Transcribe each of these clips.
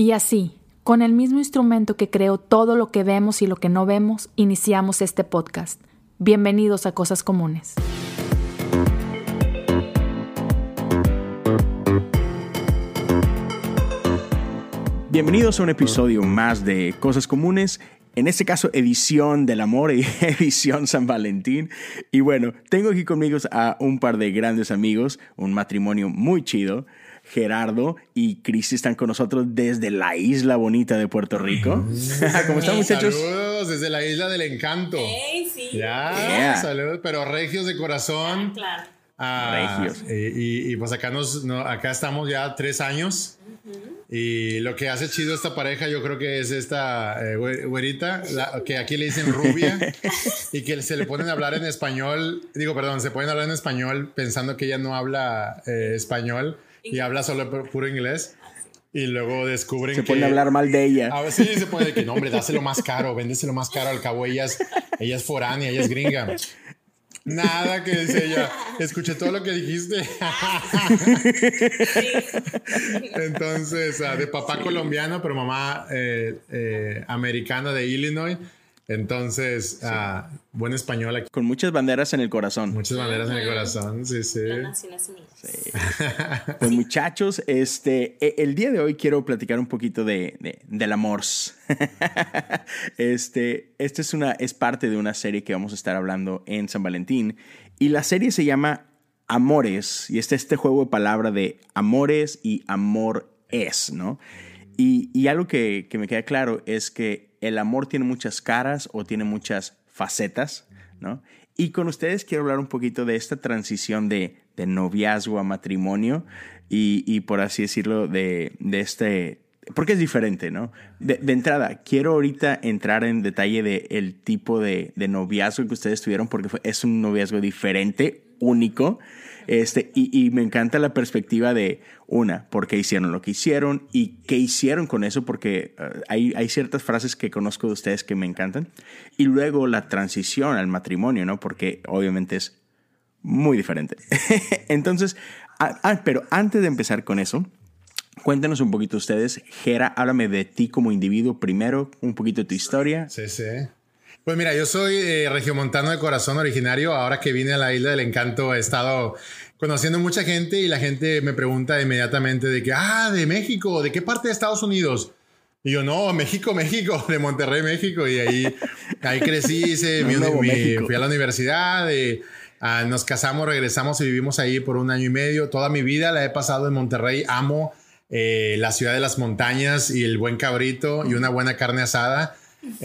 Y así, con el mismo instrumento que creó todo lo que vemos y lo que no vemos, iniciamos este podcast. Bienvenidos a Cosas Comunes. Bienvenidos a un episodio más de Cosas Comunes en este caso edición del amor y edición San Valentín. Y bueno, tengo aquí conmigo a un par de grandes amigos, un matrimonio muy chido. Gerardo y Cris están con nosotros desde la isla bonita de Puerto Rico. ¿Cómo están, muchachos? Saludos desde la isla del encanto. Hey, sí. Ya, saludos, pero regios de corazón. Claro. Ah, regios. Y, pues acá, nos, acá estamos ya tres años. Y lo que hace chido esta pareja, yo creo que es esta eh, güerita, que aquí le dicen rubia, y que se le ponen a hablar en español. Digo, perdón, se pueden hablar en español pensando que ella no habla eh, español y habla solo puro inglés. Y luego descubren se que. Se pueden hablar mal de ella. A ver, sí, se puede que no, hombre, dáselo más caro, véndeselo más caro. Al cabo, ella es, ella es foránea, ella es gringa. Nada que dice ella. Escuché todo lo que dijiste. Entonces, ah, de papá colombiano, pero mamá eh, eh, americana de Illinois. Entonces, uh, buen español aquí. Con muchas banderas en el corazón. Muchas banderas en el corazón, sí, sí. sí. pues muchachos, este, e, el día de hoy quiero platicar un poquito de, de del amor. este, este es, una, es parte de una serie que vamos a estar hablando en San Valentín. Y la serie se llama Amores. Y este este juego de palabra de amores y amor es, ¿no? Y, y algo que, que me queda claro es que el amor tiene muchas caras o tiene muchas facetas, ¿no? Y con ustedes quiero hablar un poquito de esta transición de, noviazgo a matrimonio y, por así decirlo, de, este... Porque es diferente, ¿no? De, entrada, quiero ahorita entrar en detalle del el tipo de, noviazgo que ustedes tuvieron porque es un noviazgo diferente, único. Este, y, me encanta la perspectiva de, una, por qué hicieron lo que hicieron y qué hicieron con eso, porque eh, hay, hay ciertas frases que conozco de ustedes que me encantan. Y luego la transición al matrimonio, ¿no? Porque obviamente es muy diferente. Entonces, ah, pero antes de empezar con eso, Cuéntenos un poquito ustedes. Jera, háblame de ti como individuo primero, un poquito de tu historia. Sí, sí. Pues mira, yo soy eh, regiomontano de corazón originario. Ahora que vine a la Isla del Encanto he estado conociendo mucha gente y la gente me pregunta inmediatamente de que, ah, de México, ¿de qué parte de Estados Unidos? Y yo, no, México, México, de Monterrey, México. Y ahí, ahí crecí, hice, mi, fui a la universidad, ah, nos casamos, regresamos y vivimos ahí por un año y medio. Toda mi vida la he pasado en Monterrey. Amo eh, la ciudad de las montañas y el buen cabrito y una buena carne asada.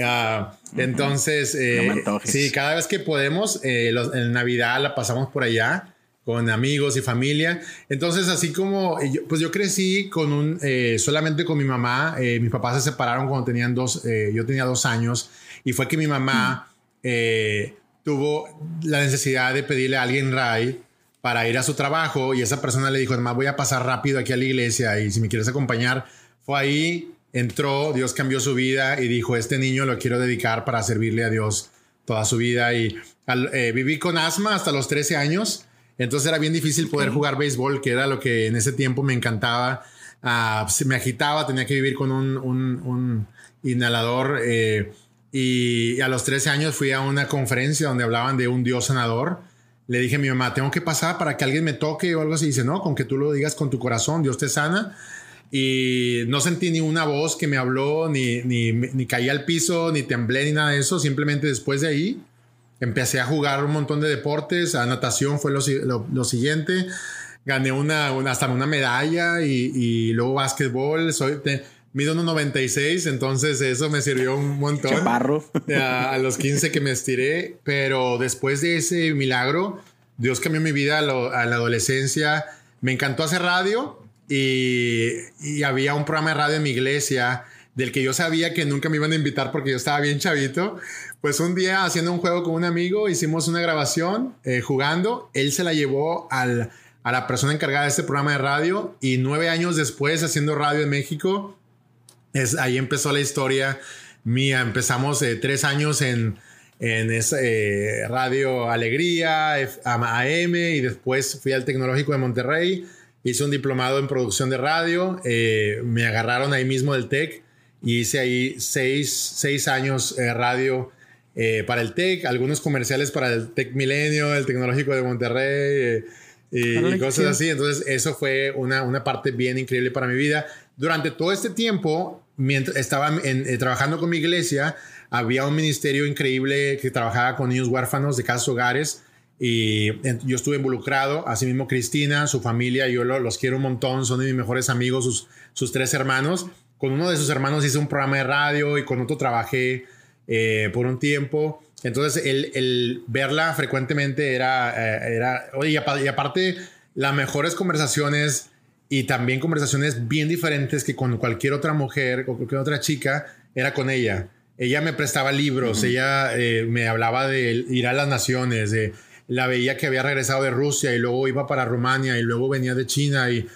Ah, entonces, eh, sí, cada vez que podemos, eh, en Navidad la pasamos por allá con amigos y familia. Entonces, así como, eh, pues yo crecí con un, solamente con mi mamá. mis papás se separaron cuando tenían dos, yo tenía dos años y fue que mi mamá tuvo la necesidad de pedirle a alguien ray para ir a su trabajo y esa persona le dijo, además voy a pasar rápido aquí a la iglesia y si me quieres acompañar, fue ahí entró, Dios cambió su vida y dijo, este niño lo quiero dedicar para servirle a Dios toda su vida. Y eh, viví con asma hasta los 13 años, entonces era bien difícil poder jugar béisbol, que era lo que en ese tiempo me encantaba. Uh, me agitaba, tenía que vivir con un, inhalador. Eh, y a los 13 años fui a una conferencia donde hablaban de un Dios sanador. Le dije a mi mamá, tengo que pasar para que alguien me toque o algo así. dice, no, con que tú lo digas con tu corazón, Dios te sana y no sentí ni una voz que me habló, ni, ni, ni caí al piso, ni temblé, ni nada de eso. Simplemente después de ahí empecé a jugar un montón de deportes. A natación fue lo, lo, siguiente. Gané una, una, hasta una medalla y, y luego básquetbol. Soy, mido 1,96, entonces eso me sirvió un montón. Chaparro. A, a, los 15 que me estiré, pero después de ese milagro, Dios cambió mi vida a, a la adolescencia. Me encantó hacer radio y, había un programa de radio en mi iglesia del que yo sabía que nunca me iban a invitar porque yo estaba bien chavito. Pues un día haciendo un juego con un amigo hicimos una grabación eh, jugando. Él se la llevó a la persona encargada de este programa de radio y nueve años después haciendo radio en México, es, ahí empezó la historia mía. Empezamos eh, tres años en, en eh, Radio Alegría, AM y después fui al Tecnológico de Monterrey hice un diplomado en producción de radio, eh, me agarraron ahí mismo del TEC y hice ahí seis, seis años de radio eh, para el TEC, algunos comerciales para el TEC Milenio, el Tecnológico de Monterrey y cosas así. Entonces eso fue una, una parte bien increíble para mi vida. Durante todo este tiempo, mientras estaba trabajando con mi iglesia, había un ministerio increíble que trabajaba con niños huérfanos de casas hogares y yo estuve involucrado, así mismo Cristina, su familia, yo los quiero un montón, son de mis mejores amigos, sus, sus tres hermanos. Con uno de sus hermanos hice un programa de radio y con otro trabajé eh, por un tiempo. Entonces, el, el verla frecuentemente era, eh, era oye, y aparte, las mejores conversaciones y también conversaciones bien diferentes que con cualquier otra mujer o cualquier otra chica, era con ella. Ella me prestaba libros, ella eh, me hablaba de ir a las naciones, de la veía que había regresado de Rusia y luego iba para Rumania y luego venía de China y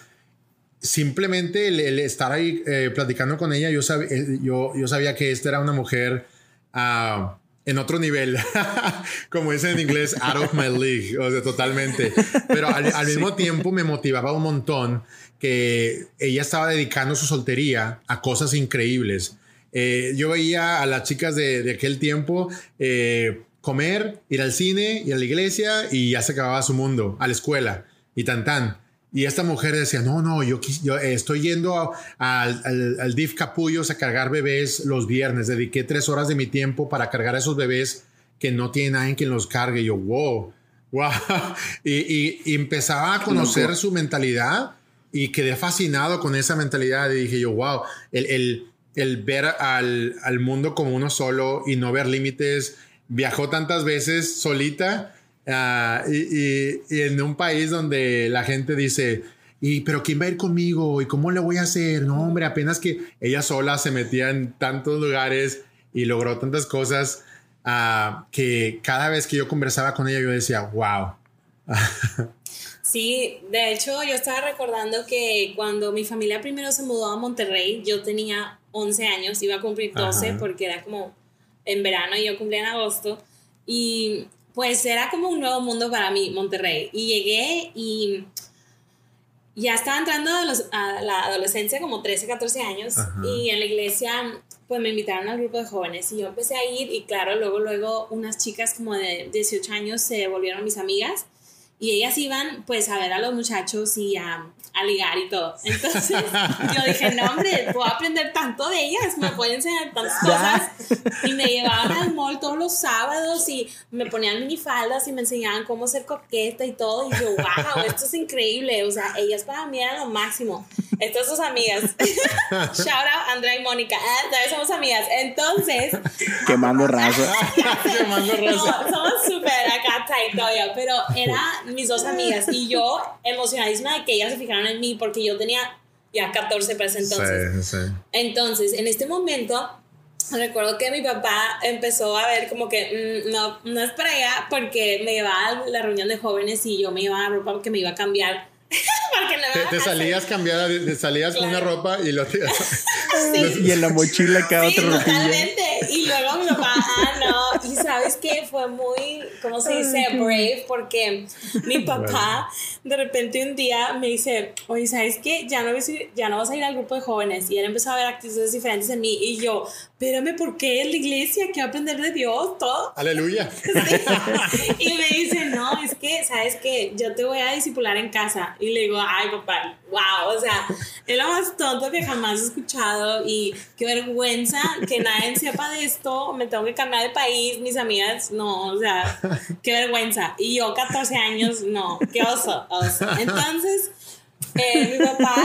simplemente el, estar ahí eh, platicando con ella, yo, eh, yo, yo, sabía que esta era una mujer uh, en otro nivel, como dicen en inglés, out of my league, o sea, totalmente. Pero al, mismo tiempo me motivaba un montón que ella estaba dedicando su soltería a cosas increíbles. Eh, yo veía a las chicas de, de aquel tiempo eh, comer, ir al cine, ir a la iglesia y ya se acababa su mundo, a la escuela y tan tan. Y esta mujer decía, no, no, yo, yo estoy yendo al, al, DIF Capullos a cargar bebés los viernes. Dediqué tres horas de mi tiempo para cargar a esos bebés que no tienen nadie quien los cargue. Y yo, wow, wow. Y, y, empezaba a conocer su mentalidad y quedé fascinado con esa mentalidad. Y dije yo, wow, el, el, el ver al, al mundo como uno solo y no ver límites viajó tantas veces solita ah, y, en un país donde la gente dice, y pero quién va a ir conmigo y cómo le voy a hacer, no hombre, apenas que ella sola se metía en tantos lugares y logró tantas cosas ah, que cada vez que yo conversaba con ella yo decía, wow. Sí, de hecho yo estaba recordando que cuando mi familia primero se mudó a Monterrey, yo tenía 11 años, iba a cumplir 12 porque era como en verano y yo cumplí en agosto. Y pues era como un nuevo mundo para mí, Monterrey. Y llegué y ya estaba entrando a, la adolescencia como 13, 14 años. Y en la iglesia pues me invitaron al grupo de jóvenes y yo empecé a ir y claro, luego, luego unas chicas como de 18 años se volvieron mis amigas y ellas iban pues a ver a los muchachos y a, a ligar y todo. Entonces yo dije, no hombre, puedo aprender tanto de ellas, me pueden enseñar tantas cosas. Y me llevaban al mall todos los sábados y me ponían minifaldas y me enseñaban cómo ser coqueta y todo. Y yo, wow, esto es increíble. O sea, ellas para mí eran lo máximo. Estas sus amigas. Shout out Andrea y Mónica. Ah, vez somos amigas. Entonces. Quemando raza. Quemando raza. No, somos súper acá todavía, pero eran mis dos amigas y yo emocionadísima de que ellas se fijaran en mí porque yo tenía ya 14 para ese entonces. Sí, sí. Entonces, en este momento, recuerdo que mi papá empezó a ver como que mm, no, no es para allá porque me llevaba a la reunión de jóvenes y yo me iba a ropa porque me iba a cambiar te, salías cambiada, te salías con una ropa y lo Y en la mochila cada sí, otra totalmente. Y luego mi papá, ah, no. Y sabes que fue muy, ¿cómo se dice? Brave, porque mi papá de repente un día me dice, oye, ¿sabes qué? Ya no, ya no vas a ir al grupo de jóvenes. Y él empezó a ver actitudes diferentes en mí. Y yo, espérame, ¿por qué en la iglesia? ¿Qué aprender de Dios? Todo. Aleluya. Y me dice, no, es que, ¿sabes qué? Yo te voy a disipular en casa. Y le digo, ay, papá, wow, o sea, es lo más tonto que jamás he escuchado y qué vergüenza que nadie sepa de esto, me tengo que cambiar de país, mis amigas, no, o sea, qué vergüenza. Y yo, 14 años, no, qué oso, oso. Entonces, eh, mi papá,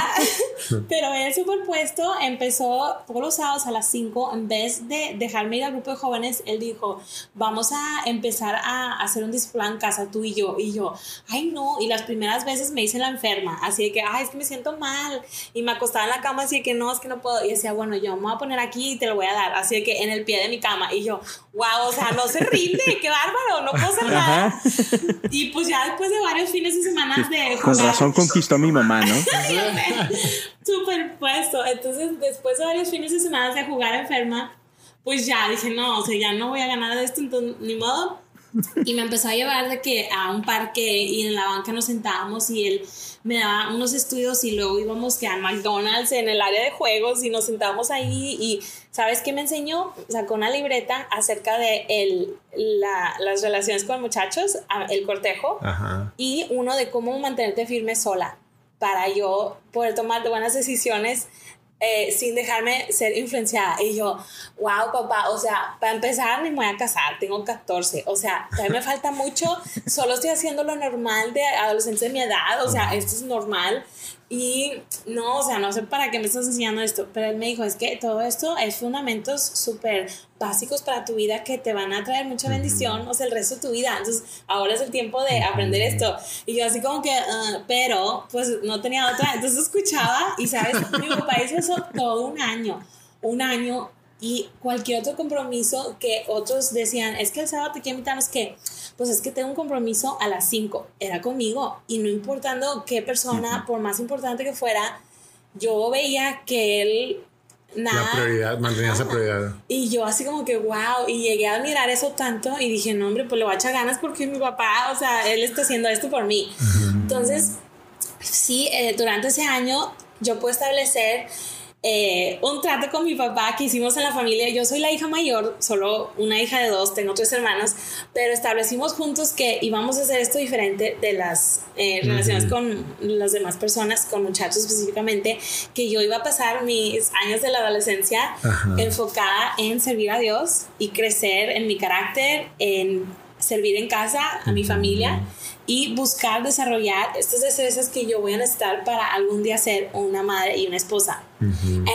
pero él superpuesto empezó todos los sábados a las 5, en vez de dejarme ir al grupo de jóvenes, él dijo, vamos a empezar a hacer un display en casa tú y yo, y yo, ay no, y las primeras veces me hice la enferma, así de que, ay, es que me siento mal, y me acostaba en la cama así de que no, es que no puedo, y decía, bueno, yo me voy a poner aquí y te lo voy a dar, así de que en el pie de mi cama, y yo, wow, o sea, no se rinde, qué bárbaro, no puedo hacer nada. Y pues ya después de varios fines de semana de... Con razón conquistó a mi mamá. ¿No? Superpuesto. Entonces, después de varios fines de semana de jugar enferma, pues ya dije, no, o sea, ya no voy a ganar de esto, entonces, ni modo. y me empezó a llevar de que a un parque y en la banca nos sentábamos y él me daba unos estudios y luego íbamos que a McDonald's en el área de juegos y nos sentábamos ahí y ¿sabes qué me enseñó? Sacó una libreta acerca de el, la, las relaciones con muchachos, el cortejo y uno de cómo mantenerte firme sola para yo poder tomar buenas decisiones eh, sin dejarme ser influenciada. Y yo, wow, papá, o sea, para empezar me voy a casar, tengo 14, o sea, todavía me falta mucho, solo estoy haciendo lo normal de adolescentes de mi edad, o sea, esto es normal. Y no, o sea, no sé para qué me estás enseñando esto, pero él me dijo, es que todo esto es fundamentos súper básicos para tu vida que te van a traer mucha bendición, o sea, el resto de tu vida. Entonces, ahora es el tiempo de aprender esto. Y yo así como que, ah", pero, pues no tenía otra. Entonces escuchaba y, ¿sabes? Mi papá hizo eso todo un año, un año y cualquier otro compromiso que otros decían, es que el sábado te quiero invitar, es que, pues es que tengo un compromiso a las 5, era conmigo y no importando qué persona, por más importante que fuera, yo veía que él nada. La prioridad, mantenía esa prioridad. Y yo así como que, wow, y llegué a admirar eso tanto y dije, no, hombre, pues le voy a echar ganas porque mi papá, o sea, él está haciendo esto por mí. Entonces, sí, eh, durante ese año yo puedo establecer eh, un trato con mi papá que hicimos en la familia. Yo soy la hija mayor, solo una hija de dos, tengo tres hermanos, pero establecimos juntos que íbamos a hacer esto diferente de las eh, relaciones con las demás personas, con muchachos específicamente, que yo iba a pasar mis años de la adolescencia enfocada en servir a Dios y crecer en mi carácter, en servir en casa a mi familia y buscar desarrollar estas destrezas que yo voy a necesitar para algún día ser una madre y una esposa.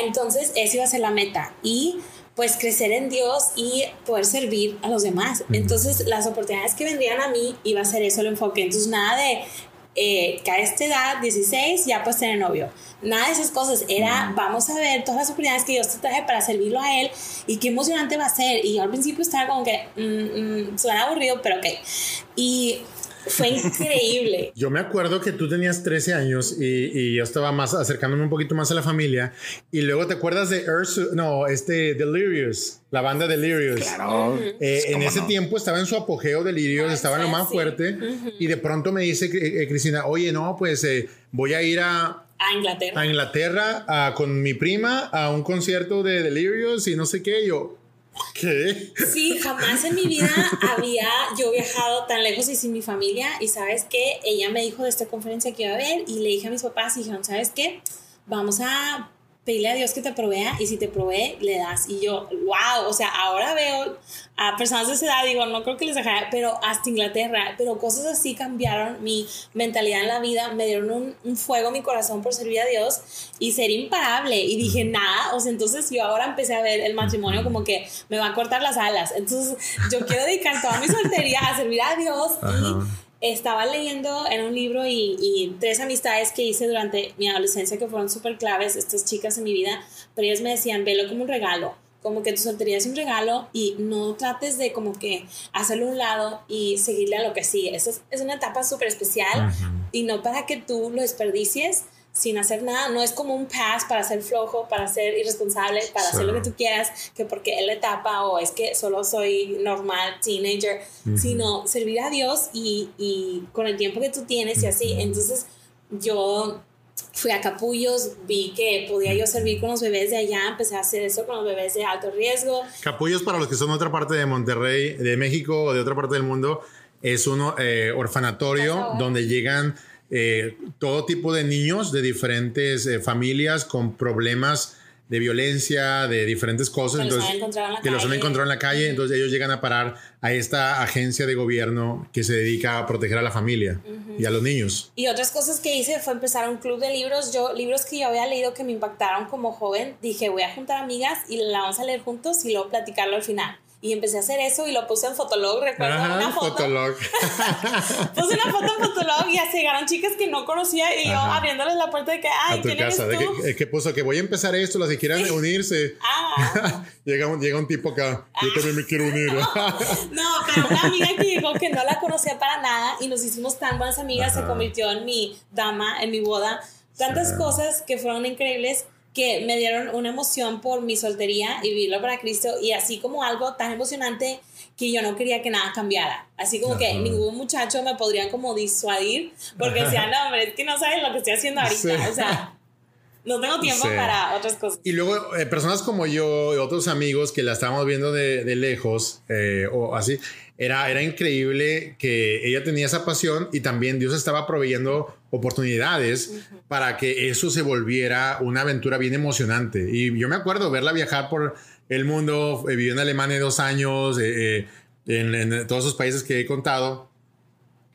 Entonces, esa iba a ser la meta. Y pues crecer en Dios y poder servir a los demás. Entonces, las oportunidades que vendrían a mí iba a ser eso el enfoque. Entonces, nada de eh, que a esta edad, 16, ya pues tener novio. Nada de esas cosas. Era, vamos a ver todas las oportunidades que Dios te traje para servirlo a Él y qué emocionante va a ser. Y yo al principio estaba como que, mm, mm, suena aburrido, pero ok. Y fue increíble. Yo me acuerdo que tú tenías 13 años y, yo estaba más acercándome un poquito más a la familia. Y luego te acuerdas de Ursu, no, este Delirious, la banda Delirious. Claro. Eh, en ese tiempo estaba en su apogeo Delirious, estaba en lo más fuerte. Y de pronto me dice eh, Cristina, oye, no, pues eh, voy a ir a, a Inglaterra. A Inglaterra con mi prima a un concierto de Delirious y no sé qué. yo, ¿Qué? Sí, jamás en mi vida había yo viajado tan lejos y sin mi familia. Y sabes qué, ella me dijo de esta conferencia que iba a haber y le dije a mis papás y dijeron, ¿sabes qué? Vamos a pedirle a Dios que te provea y si te provee, le das. Y yo, wow, o sea, ahora veo a personas de esa edad, digo, no creo que les dejaré, pero hasta Inglaterra, pero cosas así cambiaron mi mentalidad en la vida, me dieron un, un fuego en mi corazón por servir a Dios y ser imparable. Y dije, nada, o sea, entonces yo ahora empecé a ver el matrimonio como que me va a cortar las alas. Entonces yo quiero dedicar toda mi soltería a servir a Dios y estaba leyendo en un libro y, tres amistades que hice durante mi adolescencia que fueron súper claves, estas chicas en mi vida, pero ellas me decían, velo como un regalo, como que tu soltería es un regalo y no trates de como que hacerlo a un lado y seguirle a lo que sigue. Esa es, una etapa súper especial y no para que tú lo desperdicies, sin hacer nada. No es como un pass para ser flojo, para ser irresponsable, para hacer lo que tú quieras, que porque es la etapa o es que solo soy normal, teenager, sino servir a Dios y, y, con el tiempo que tú tienes y así. Entonces yo fui a Capullos, vi que podía yo servir con los bebés de allá, empecé a hacer eso con los bebés de alto riesgo. Capullos, para los que son de otra parte de Monterrey, de México o de otra parte del mundo, es un eh, orfanatorio donde llegan eh, todo tipo de niños de diferentes eh, familias con problemas de violencia, de diferentes cosas, que, entonces, los que los han encontrado en la calle, entonces ellos llegan a parar a esta agencia de gobierno que se dedica a proteger a la familia y a los niños. Y otras cosas que hice fue empezar un club de libros, yo libros que yo había leído que me impactaron como joven, dije voy a juntar amigas y la vamos a leer juntos y luego platicarlo al final. Y empecé a hacer eso y lo puse en Fotolog, recuerdo una foto. Fotolog. puse una foto en Fotolog y así llegaron chicas que no conocía y yo abriéndoles la puerta de que, ay, a tu casa. Eres tú? De que, puso que voy a empezar esto, las que quieran unirse. Ah. llega, un, llega un tipo acá, yo también me quiero unir. no, pero una amiga que llegó que no la conocía para nada y nos hicimos tan buenas amigas, se convirtió en mi dama, en mi boda. Tantas cosas que fueron increíbles que me dieron una emoción por mi soltería y vivirlo para Cristo y así como algo tan emocionante que yo no quería que nada cambiara. Así como que ningún muchacho me podría como disuadir porque decía, no, hombre, es que no sabes lo que estoy haciendo ahorita. O sea, no tengo tiempo para otras cosas. Y luego, eh, personas como yo y otros amigos que la estábamos viendo de, de lejos eh, o así, era, era increíble que ella tenía esa pasión y también Dios estaba proveyendo oportunidades para que eso se volviera una aventura bien emocionante. Y yo me acuerdo verla viajar por el mundo, eh, vivió en Alemania dos años, en, en todos esos países que he contado.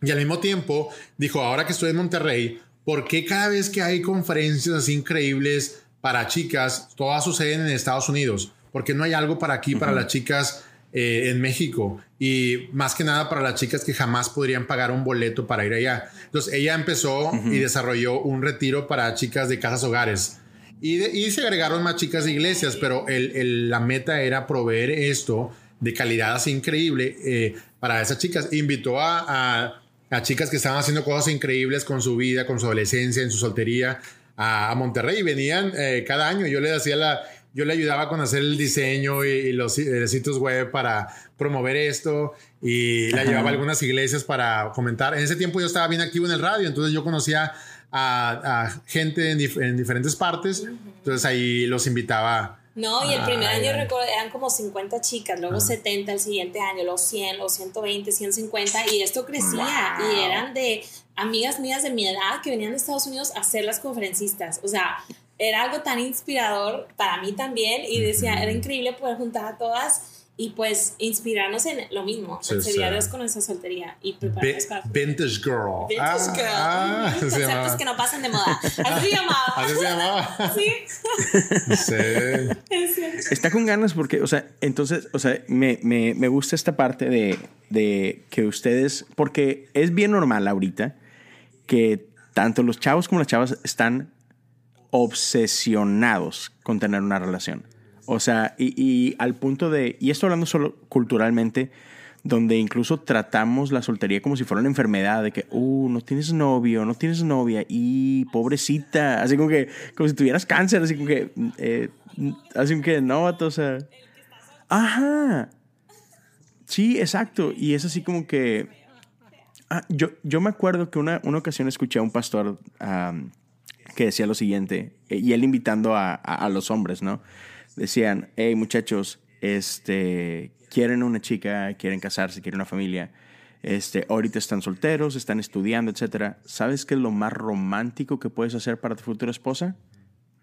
Y al mismo tiempo dijo, ahora que estoy en Monterrey, ¿por qué cada vez que hay conferencias así increíbles para chicas, todas suceden en Estados Unidos? Porque no hay algo para aquí, para las chicas eh, en México? Y más que nada para las chicas que jamás podrían pagar un boleto para ir allá. Entonces ella empezó y desarrolló un retiro para chicas de casas hogares. Y, y se agregaron más chicas de iglesias, pero el, la meta era proveer esto de calidad así increíble eh, para esas chicas. Invitó a a chicas que estaban haciendo cosas increíbles con su vida, con su adolescencia, en su soltería, a, Monterrey. Venían eh, cada año. Yo le hacía la, yo le ayudaba con hacer el diseño y, los, sitios web para promover esto y la llevaba a algunas iglesias para comentar. En ese tiempo yo estaba bien activo en el radio, entonces yo conocía a, gente en, en, diferentes partes, entonces ahí los invitaba no, y el primer año recuerdo, eran como 50 chicas, luego 70 el siguiente año, luego 100, luego 120, 150, y esto crecía. Y eran de amigas mías de mi edad que venían de Estados Unidos a ser las conferencistas. O sea, era algo tan inspirador para mí también, y decía, era increíble poder juntar a todas y pues inspirarnos en lo mismo, sí, a Dios con nuestra soltería y prepararnos para Vintage Girl. Vintage ah, Girl. Ah, Conceptos que no pasan de moda. Así se llamaba. Así se llamaba. sí. sí. Está con ganas porque, o sea, entonces, o sea, me, me, me gusta esta parte de, de que ustedes, porque es bien normal ahorita que tanto los chavos como las chavas están obsesionados con tener una relación. O sea, y, al punto de, y esto hablando solo culturalmente, donde incluso tratamos la soltería como si fuera una enfermedad, de que, uh, no tienes novio, no tienes novia, y pobrecita, así como que, como si tuvieras cáncer, así como que, eh, así como que, no, o sea, ajá, sí, exacto, y es así como que, ah, yo, yo me acuerdo que una, una ocasión escuché a un pastor que decía lo siguiente, eh, y él invitando a, a los hombres, ¿no? decían, hey muchachos, este, quieren una chica, quieren casarse, quieren una familia, este, ahorita están solteros, están estudiando, etc. ¿Sabes qué es lo más romántico que puedes hacer para tu futura esposa?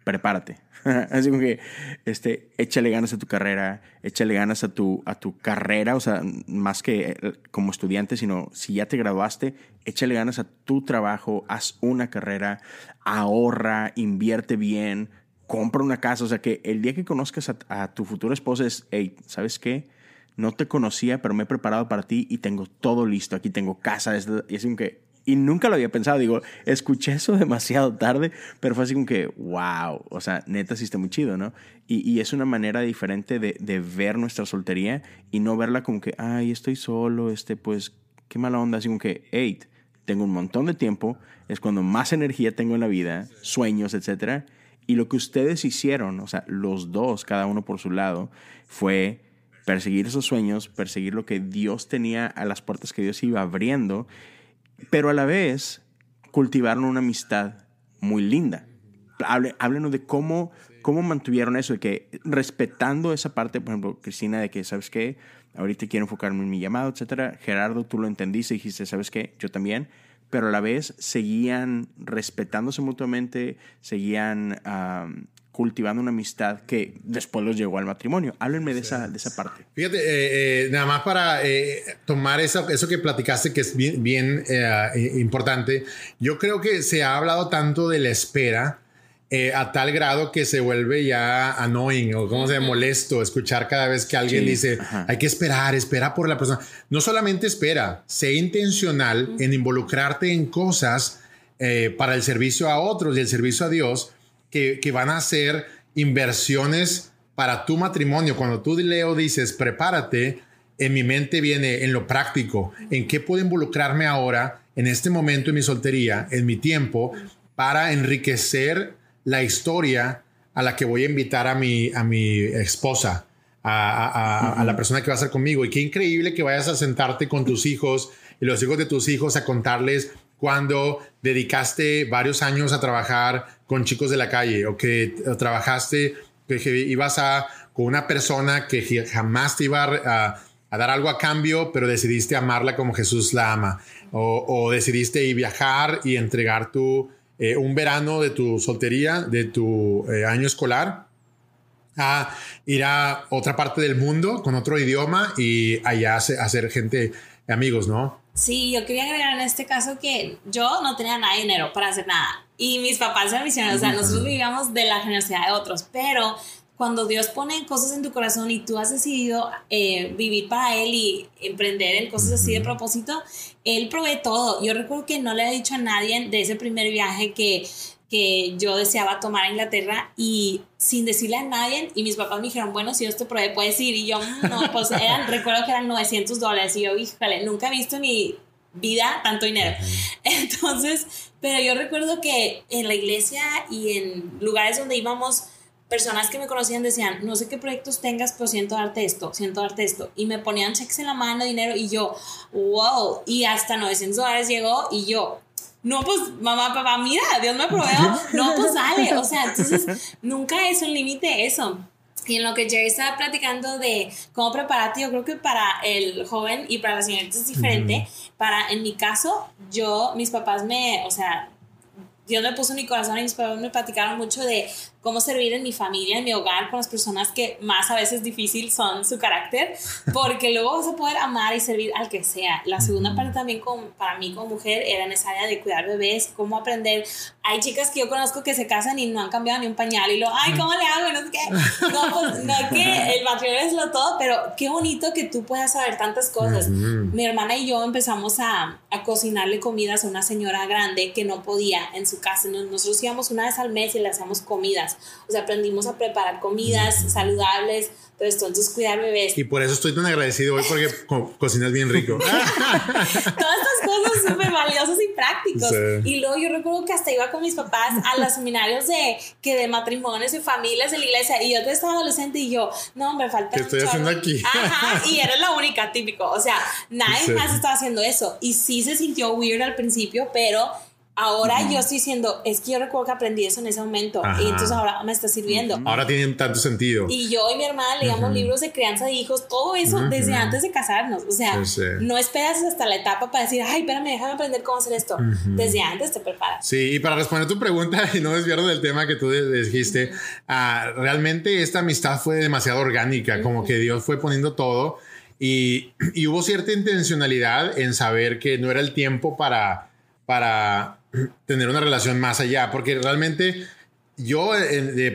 Prepárate. Así como que, este, échale ganas a tu carrera, échale ganas a tu, a tu carrera, o sea, más que eh, como estudiante, sino si ya te graduaste, échale ganas a tu trabajo, haz una carrera, ahorra, invierte bien, compra una casa. O sea, que el día que conozcas a, tu futura esposa es, hey, ¿sabes qué? No te conocía, pero me he preparado para ti y tengo todo listo. Aquí tengo casa. Y así como que, y nunca lo había pensado. Digo, escuché eso demasiado tarde, pero fue así como que, wow. O sea, neta sí está muy chido, ¿no? Y, y es una manera diferente de, de, ver nuestra soltería y no verla como que, ay, estoy solo, este, pues, qué mala onda. Así como que, hey, tengo un montón de tiempo, es cuando más energía tengo en la vida, sueños, etcétera y lo que ustedes hicieron, o sea, los dos, cada uno por su lado, fue perseguir esos sueños, perseguir lo que Dios tenía a las puertas que Dios iba abriendo, pero a la vez cultivaron una amistad muy linda. háblenos de cómo, cómo mantuvieron eso, de que respetando esa parte, por ejemplo, Cristina, de que, ¿sabes qué? Ahorita quiero enfocarme en mi llamado, etcétera. Gerardo, tú lo entendiste y dijiste, ¿sabes qué? Yo también pero a la vez seguían respetándose mutuamente, seguían cultivando una amistad que después los llevó al matrimonio. Háblenme de, esa, de esa parte. Fíjate, eh, eh, nada más para eh, tomar eso, eso que platicaste, que es bien, bien importante, yo creo que se ha hablado tanto de la espera eh, a tal grado que se vuelve ya annoying o como se molesto escuchar cada vez que alguien dice hay que esperar, espera por la persona. No solamente espera, sé intencional en involucrarte en cosas eh, para el servicio a otros y el servicio a Dios que, que van a ser inversiones para tu matrimonio. Cuando tú, Leo, dices prepárate, en mi mente viene en lo práctico, en qué puedo involucrarme ahora, en este momento en mi soltería, en mi tiempo, para enriquecer la historia a la que voy a invitar a mi, a mi esposa, a, a, la persona que va a estar conmigo. Y qué increíble que vayas a sentarte con tus hijos y los hijos de tus hijos a contarles cuando dedicaste varios años a trabajar con chicos de la calle o que trabajaste, que ibas a con una persona que jamás te iba a, dar algo a cambio, pero decidiste amarla como Jesús la ama. O, decidiste ir viajar y entregar tu, eh, un verano de tu soltería, de tu eh, año escolar, a ir a otra parte del mundo con otro idioma y allá hacer gente, amigos, ¿no? Sí, yo quería agregar en este caso que yo no tenía nada de dinero para hacer nada y mis papás eran misioneros, o sea, nosotros vivíamos de la generosidad de otros, pero cuando Dios pone cosas en tu corazón y tú has decidido eh, vivir para Él y emprender en cosas así de propósito, Él provee todo. Yo recuerdo que no le he dicho a nadie de ese primer viaje que, que yo deseaba tomar a Inglaterra y sin decirle a nadie, y mis papás me dijeron, bueno, si Dios te provee, puedes ir. Y yo, no, pues eran, recuerdo que eran 900 dólares. Y yo, híjole, nunca he visto en mi vida tanto dinero. Entonces, pero yo recuerdo que en la iglesia y en lugares donde íbamos, personas que me conocían decían, no sé qué proyectos tengas, pero siento darte esto, siento darte esto. Y me ponían cheques en la mano, dinero, y yo, wow. Y hasta 900 dólares llegó, y yo, no, pues mamá, papá, mira, Dios me proveó. No, pues dale. O sea, entonces nunca es un límite eso. Y en lo que Jerry estaba platicando de cómo prepararte, yo creo que para el joven y para la señorita es diferente. Para, en mi caso, yo, mis papás me, o sea, Dios me puso en mi corazón y mis papás me platicaron mucho de cómo servir en mi familia, en mi hogar, con las personas que más a veces difícil son su carácter, porque luego vas a poder amar y servir al que sea. La segunda parte también con, para mí como mujer era en esa área de cuidar bebés, cómo aprender. Hay chicas que yo conozco que se casan y no han cambiado ni un pañal y lo, ay, ¿cómo le hago? no sé qué. No, pues no es que el matrimonio es lo todo, pero qué bonito que tú puedas saber tantas cosas. Mi hermana y yo empezamos a, a cocinarle comidas a una señora grande que no podía en su casa. Nosotros íbamos una vez al mes y le hacíamos comidas o sea, aprendimos a preparar comidas saludables, todo esto, entonces cuidar bebés. Y por eso estoy tan agradecido hoy porque cocinas bien rico. Todas estas cosas súper valiosas y prácticos. Y luego yo recuerdo que hasta iba con mis papás a los seminarios de que de matrimonios y familias de la iglesia y yo estaba adolescente y yo, no, me falta ¿Qué estoy haciendo aquí? Ajá, y eres la única, típico. O sea, nadie más estaba haciendo eso. Y sí se sintió weird al principio, pero Ahora yo estoy diciendo, es que yo recuerdo que aprendí eso en ese momento y entonces ahora me está sirviendo. Ahora tienen tanto sentido. Y yo y mi hermana leíamos libros de crianza de hijos, todo eso desde antes de casarnos. O sea, no esperas hasta la etapa para decir, ay, espérame, déjame aprender cómo hacer esto. Desde antes te preparas. Sí, y para responder tu pregunta y no desviarnos del tema que tú dijiste, uh, realmente esta amistad fue demasiado orgánica, como que Dios fue poniendo todo y, y hubo cierta intencionalidad en saber que no era el tiempo para para tener una relación más allá, porque realmente yo,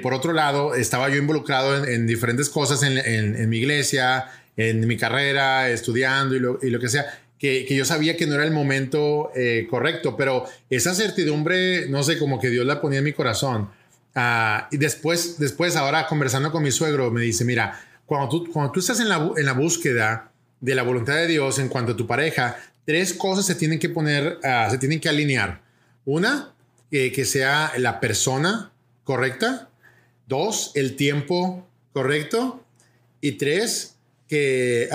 por otro lado, estaba yo involucrado en, diferentes cosas en, mi iglesia, en mi carrera, estudiando y lo, y lo que sea, que, yo sabía que no era el momento eh, correcto, pero esa certidumbre, no sé, como que Dios la ponía en mi corazón. Ah, y después, después, ahora conversando con mi suegro, me dice, mira, cuando tú, cuando tú estás en la, en la búsqueda de la voluntad de Dios en cuanto a tu pareja, tres cosas se tienen que poner, ah, se tienen que alinear. Una, que sea la persona correcta. Dos, el tiempo correcto. Y tres, que,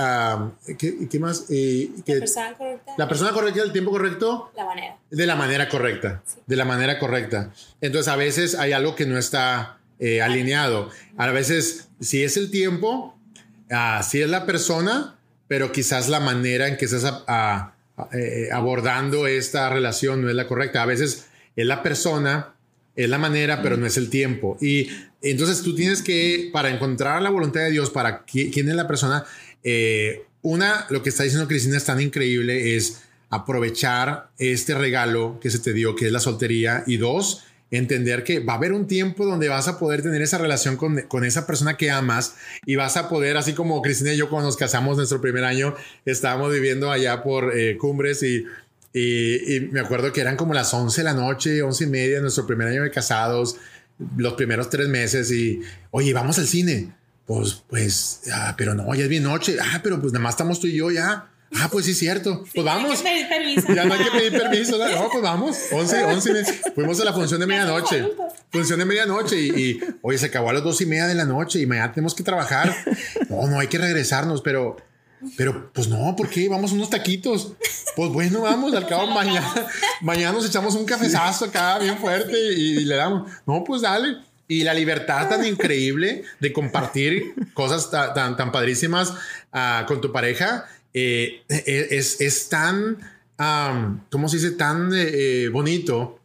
¿qué, más? Eh, la persona correcta. La persona correcta, el tiempo correcto. La manera. De la manera correcta. De la manera correcta. Entonces, a veces hay algo que no está eh, alineado. A veces, si es el tiempo, uh, si es la persona, pero quizás la manera en que estás a, eh, abordando esta relación no es la correcta. A veces es la persona, es la manera, pero no es el tiempo. Y entonces tú tienes que, para encontrar la voluntad de Dios, para quién es la persona, eh, una, lo que está diciendo Cristina es tan increíble, es aprovechar este regalo que se te dio, que es la soltería. Y dos, entender que va a haber un tiempo donde vas a poder tener esa relación con, con, esa persona que amas y vas a poder, así como Cristina y yo cuando nos casamos nuestro primer año, estábamos viviendo allá por eh, Cumbres y, y, me acuerdo que eran como las 11 de la noche, 11 y media, nuestro primer año de casados, los primeros tres meses y, oye, vamos al cine. Pues, pues, ah, pero no, ya es bien noche. Ah, pero pues nada más estamos tú y yo ya. Ah, pues sí, cierto. Pues vamos. Hay que pedir permiso. Ya no hay que pedir permiso. No, pues vamos. 11, 11. Fuimos a la función de medianoche. Función de medianoche y, y, oye, se acabó a las dos y media de la noche y mañana tenemos que trabajar. No, no hay que regresarnos, pero, pero pues no, ¿por qué? Vamos unos taquitos. Pues bueno, vamos, al cabo mañana, mañana nos echamos un cafezazo acá bien fuerte y, y le damos. No, pues dale y la libertad tan increíble de compartir cosas tan, tan, padrísimas uh, con tu pareja eh, es, es, tan, um, ¿cómo se dice? Tan eh, bonito.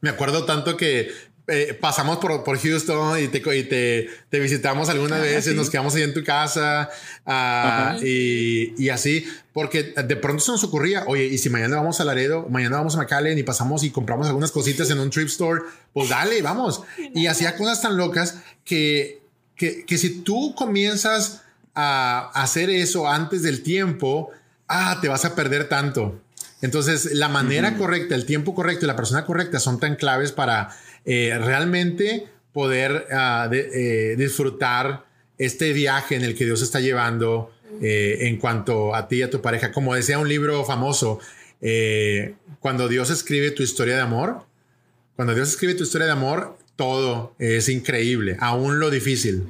Me acuerdo tanto que eh, pasamos por, por, Houston y, te, y te, te, visitamos algunas ah, veces, nos quedamos ahí en tu casa uh, y, y, así, porque de pronto se nos ocurría, oye, y si mañana vamos a Laredo, mañana vamos a McAllen y pasamos y compramos algunas cositas en un trip store, pues dale, vamos. Y hacía cosas tan locas que, que, que si tú comienzas a hacer eso antes del tiempo, ah, te vas a perder tanto. Entonces, la manera correcta, el tiempo correcto y la persona correcta son tan claves para eh, realmente poder uh, de, eh, disfrutar este viaje en el que Dios está llevando eh, en cuanto a ti y a tu pareja. Como decía un libro famoso, cuando Dios escribe tu historia de amor, cuando Dios escribe tu historia de amor, todo es increíble, aún lo difícil.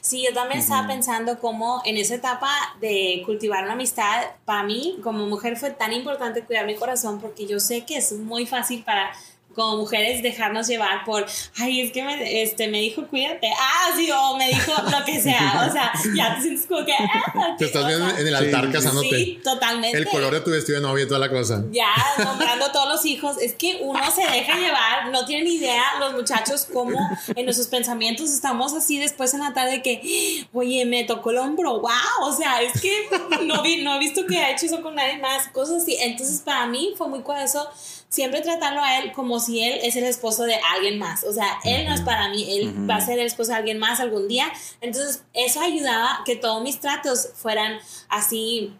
Sí, yo también estaba pensando cómo en esa etapa de cultivar una amistad, para mí como mujer fue tan importante cuidar mi corazón porque yo sé que es muy fácil para como mujeres dejarnos llevar por, ay, es que me, este, me dijo cuídate, ah, sí, o me dijo lo que sea, o sea, ya te sientes como que, ah, te estás viendo en el altar casándote. Sí, totalmente. El color de tu vestido de novia y toda la cosa. Ya, nombrando a todos los hijos, es que uno se deja llevar, no tienen idea los muchachos cómo en nuestros pensamientos estamos así después en la tarde que, oye, me tocó el hombro, wow, o sea, es que no, vi, no he visto que ha hecho eso con nadie más, cosas así, entonces para mí fue muy eso siempre tratarlo a él como si él es el esposo de alguien más. O sea, él no es para mí, él va a ser el esposo de alguien más algún día. Entonces, eso ayudaba que todos mis tratos fueran así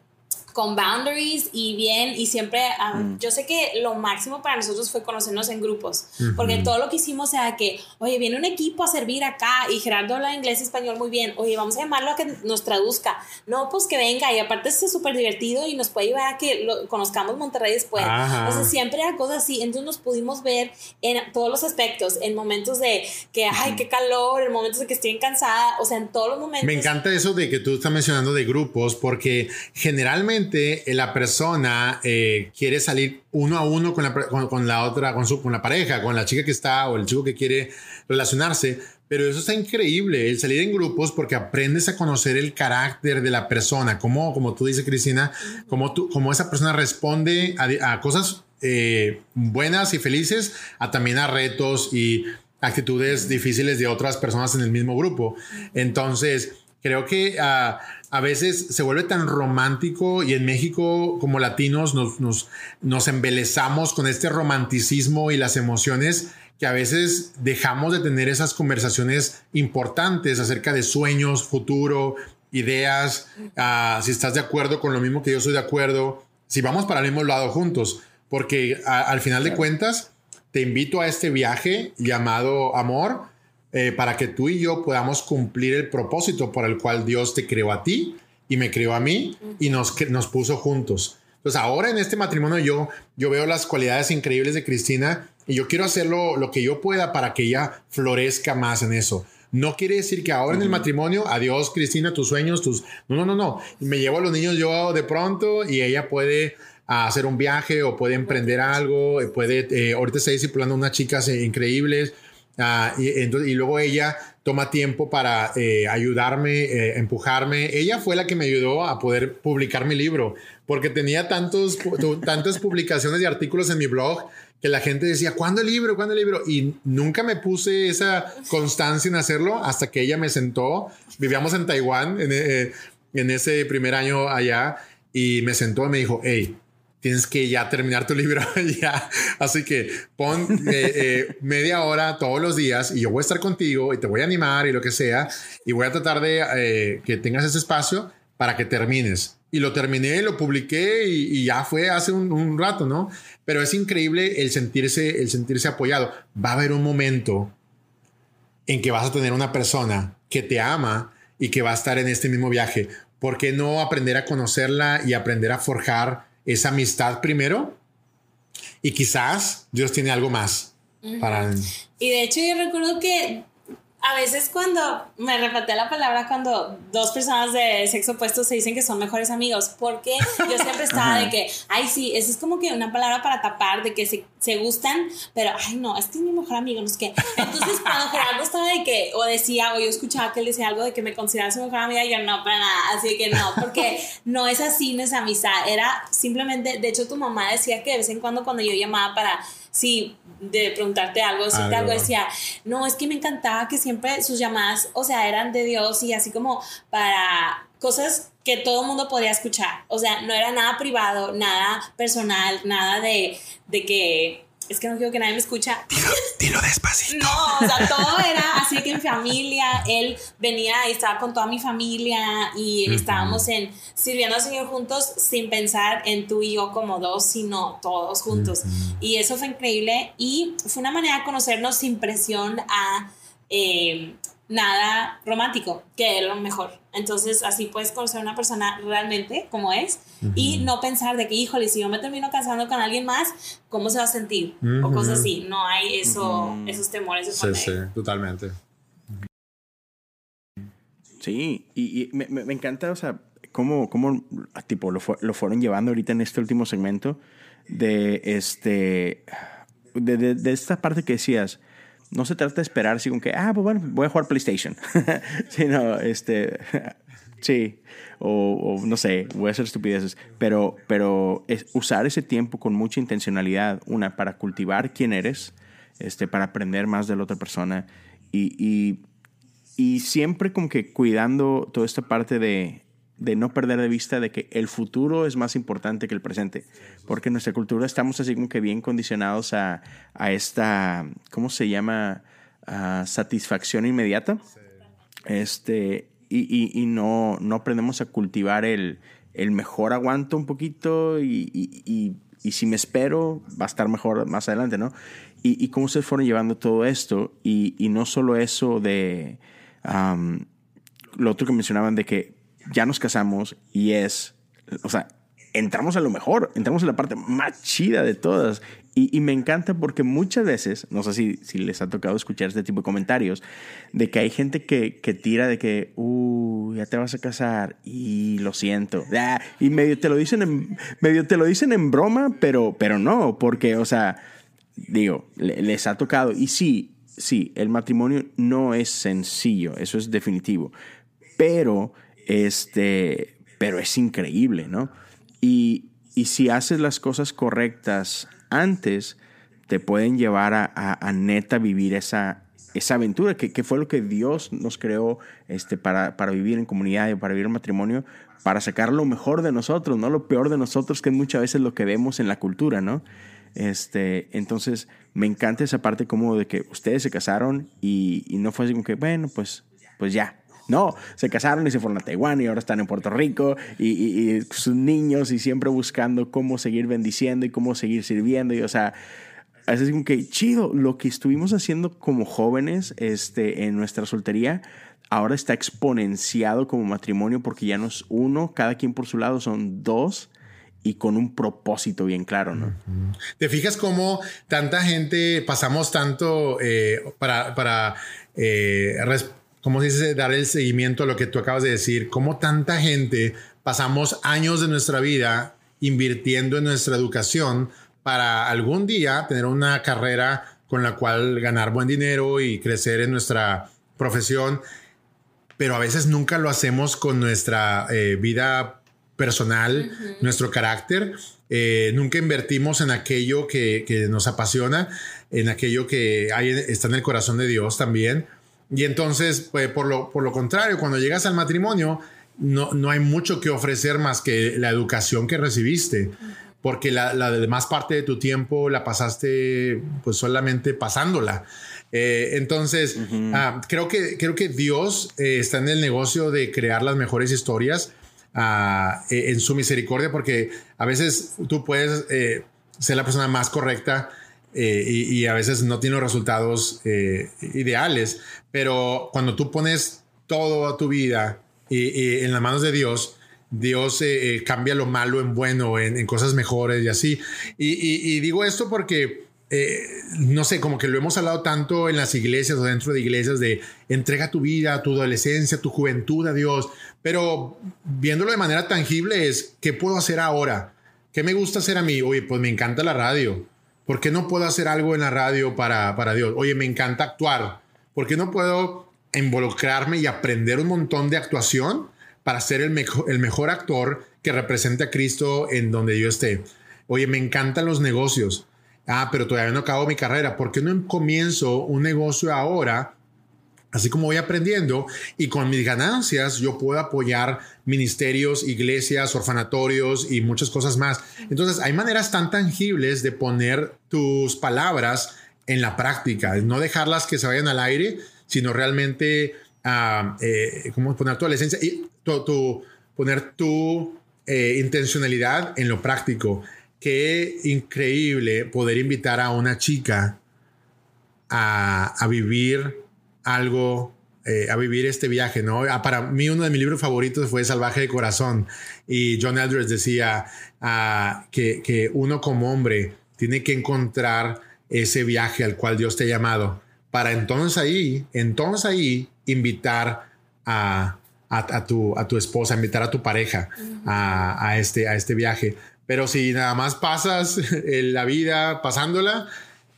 con boundaries y bien y siempre mm. yo sé que lo máximo para nosotros fue conocernos en grupos porque todo lo que hicimos era que oye viene un equipo a servir acá y Gerardo habla inglés y español muy bien oye vamos a llamarlo a que nos traduzca no pues que venga y aparte es súper divertido y nos puede ayudar a que lo, conozcamos Monterrey después. Entonces siempre era cosas así entonces nos pudimos ver en todos los aspectos en momentos de que ay qué calor en momentos de que estoy cansada o sea en todos los momentos. me encanta eso de que tú estás mencionando de grupos porque generalmente eh, la persona eh, quiere salir uno a uno con la, con, la otra, con, su, con la pareja, con la chica que está o el chico que quiere relacionarse, pero eso está increíble, el salir en grupos porque aprendes a conocer el carácter de la persona, como, como tú dices, Cristina, como, tú, como esa persona responde a, cosas eh, buenas y felices, a también a retos y actitudes difíciles de otras personas en el mismo grupo. Entonces, creo que... Uh, a veces se vuelve tan romántico y en México como latinos nos, nos, nos embelezamos con este romanticismo y las emociones que a veces dejamos de tener esas conversaciones importantes acerca de sueños, futuro, ideas, uh, si estás de acuerdo con lo mismo que yo soy de acuerdo, si vamos para el mismo lado juntos, porque al final de cuentas te invito a este viaje llamado amor eh, para que tú y yo podamos cumplir el propósito por el cual Dios te creó a ti y me creó a mí y nos, nos puso juntos. Entonces ahora en este matrimonio yo, yo veo las cualidades increíbles de Cristina y yo quiero hacerlo lo que yo pueda para que ella florezca más en eso. No quiere decir que ahora en el matrimonio, adiós Cristina, tus sueños, tus... No, no, no, no. Me llevo a los niños yo de pronto y ella puede hacer un viaje o puede emprender algo, puede, eh, ahorita está discipulando unas chicas increíbles Ah, y, y, luego ella toma tiempo para eh, ayudarme, eh, empujarme. Ella fue la que me ayudó a poder publicar mi libro, porque tenía tantos, tantas publicaciones y artículos en mi blog que la gente decía, ¿cuándo el libro? ¿Cuándo el libro? Y nunca me puse esa constancia en hacerlo hasta que ella me sentó. Vivíamos en Taiwán en, eh, en ese primer año allá y me sentó y me dijo, hey, tienes que ya terminar tu libro ya. Así que pon eh, eh, media hora todos los días y yo voy a estar contigo y te voy a animar y lo que sea y voy a tratar de eh, que tengas ese espacio para que termines. Y lo terminé, lo publiqué y, ya fue hace un, un, rato, ¿no? Pero es increíble el sentirse, el sentirse apoyado. Va a haber un momento en que vas a tener una persona que te ama y que va a estar en este mismo viaje ¿por qué no aprender a conocerla y aprender a forjar esa amistad primero? Y quizás Dios tiene algo más para... Y de hecho yo recuerdo que a veces cuando me repatea la palabra cuando dos personas de sexo opuesto se dicen que son mejores amigos, porque yo siempre estaba de que, ay, sí, eso es como que una palabra para tapar, de que se, se gustan, pero, ay, no, este es mi mejor amigo, no es que. Entonces, cuando Gerardo estaba de que, o decía, o yo escuchaba que él decía algo de que me consideraba su mejor amiga, yo no, para nada, así que no, porque no es así, no es amistad, era simplemente, de hecho, tu mamá decía que de vez en cuando, cuando yo llamaba para sí, de preguntarte algo, decirte algo, decía, no, es que me encantaba que siempre sus llamadas, o sea, eran de Dios y así como para cosas que todo el mundo podía escuchar. O sea, no era nada privado, nada personal, nada de, de que es que no quiero que nadie me escucha. Dilo, despacito. No, o sea, todo era así que en familia, él venía y estaba con toda mi familia y estábamos en sirviendo al Señor juntos sin pensar en tú y yo como dos, sino todos juntos. Y eso fue increíble y fue una manera de conocernos sin presión a eh, nada romántico, que es lo mejor. Entonces, así puedes conocer a una persona realmente como es y no pensar de que, híjole, si yo me termino casando con alguien más, ¿cómo se va a sentir? O cosas así. No hay eso, esos temores de Sí, sí, totalmente. Sí, y, me, me, encanta, o sea, cómo, cómo tipo, lo, lo, fueron llevando ahorita en este último segmento de este. de, de, de esta parte que decías no se trata de esperar así como que, ah, pues bueno, voy a jugar PlayStation. sino, este, sí, o, o, no sé, voy a hacer estupideces, pero, pero es usar ese tiempo con mucha intencionalidad, una, para cultivar quién eres, este, para aprender más de la otra persona y, y, y siempre como que cuidando toda esta parte de, de no perder de vista de que el futuro es más importante que el presente, porque en nuestra cultura estamos así como que bien condicionados a, a esta, ¿cómo se llama? satisfacción inmediata. Este, y, y, y, no, no aprendemos a cultivar el, el mejor aguanto un poquito y, y, y, si me espero va a estar mejor más adelante, ¿no? Y, cómo se fueron llevando todo esto y, no solo eso de... lo otro que mencionaban de que ya nos casamos y es, o sea, entramos a lo mejor, entramos en la parte más chida de todas. Y, y, me encanta porque muchas veces, no sé si, si, les ha tocado escuchar este tipo de comentarios, de que hay gente que, que tira de que, uh, ya te vas a casar y lo siento. Ah, y medio te lo dicen en, medio te lo dicen en broma, pero, pero no, porque, o sea, digo, les ha tocado. Y sí, sí, el matrimonio no es sencillo, eso es definitivo. Pero este, pero es increíble, ¿no? Y, y si haces las cosas correctas antes, te pueden llevar a, a, neta vivir esa, esa aventura, que, que, fue lo que Dios nos creó este, para, para vivir en comunidad y para vivir en matrimonio, para sacar lo mejor de nosotros, no lo peor de nosotros, que es muchas veces lo que vemos en la cultura, ¿no? Este, entonces, me encanta esa parte como de que ustedes se casaron y, y no fue así como que, bueno, pues, pues ya, no, se casaron y se fueron a Taiwán y ahora están en Puerto Rico y, sus niños y siempre buscando cómo seguir bendiciendo y cómo seguir sirviendo. Y, o sea, es como que chido, lo que estuvimos haciendo como jóvenes este, en nuestra soltería ahora está exponenciado como matrimonio porque ya no es uno, cada quien por su lado, son dos y con un propósito bien claro, ¿no? ¿Te fijas cómo tanta gente pasamos tanto eh, para, para eh, ¿cómo se dice? Dar el seguimiento a lo que tú acabas de decir. Cómo tanta gente pasamos años de nuestra vida invirtiendo en nuestra educación para algún día tener una carrera con la cual ganar buen dinero y crecer en nuestra profesión, pero a veces nunca lo hacemos con nuestra eh, vida personal, nuestro carácter. Eh, nunca invertimos en aquello que, que, nos apasiona, en aquello que hay, está en el corazón de Dios también. Y entonces, pues, por, lo, por lo contrario, cuando llegas al matrimonio, no, no hay mucho que ofrecer más que la educación que recibiste, porque la, la demás parte de tu tiempo la pasaste pues solamente pasándola. Eh, entonces, ah, creo, que, creo que Dios eh, está en el negocio de crear las mejores historias ah, e, en su misericordia, porque a veces tú puedes eh, ser la persona más correcta eh, y, a veces no tiene resultados eh, ideales, pero cuando tú pones todo a tu vida y, en las manos de Dios, Dios eh, cambia lo malo en bueno, en, cosas mejores y así. Y, digo esto porque, no sé, como que lo hemos hablado tanto en las iglesias o dentro de iglesias de entrega tu vida, tu adolescencia, tu juventud a Dios, pero viéndolo de manera tangible es, ¿qué puedo hacer ahora? ¿Qué me gusta hacer a mí? Oye, pues me encanta la radio. ¿Por qué no puedo hacer algo en la radio para, para Dios? Oye, me encanta actuar. ¿Por qué no puedo involucrarme y aprender un montón de actuación para ser el, mejor, el mejor actor que represente a Cristo en donde yo esté? Oye, me encantan los negocios. Ah, pero todavía no acabo mi carrera. ¿Por qué no comienzo un negocio ahora Así como voy aprendiendo y con mis ganancias yo puedo apoyar ministerios, iglesias, orfanatorios y muchas cosas más. Entonces hay maneras tan tangibles de poner tus palabras en la práctica, no dejarlas que se vayan al aire, sino realmente uh, eh, como poner tu esencia y tu, poner tu eh, intencionalidad en lo práctico. Qué increíble poder invitar a una chica a vivir algo, eh, a vivir este viaje, ¿no? Ah, para mí uno de mis libros favoritos fue Salvaje de Corazón y John Eldridge decía ah, que, que uno como hombre tiene que encontrar ese viaje al cual Dios te ha llamado para entonces ahí, entonces ahí invitar a, a, tu, a tu esposa, invitar a tu pareja a, a, este, a este viaje. Pero si nada más pasas la vida pasándola,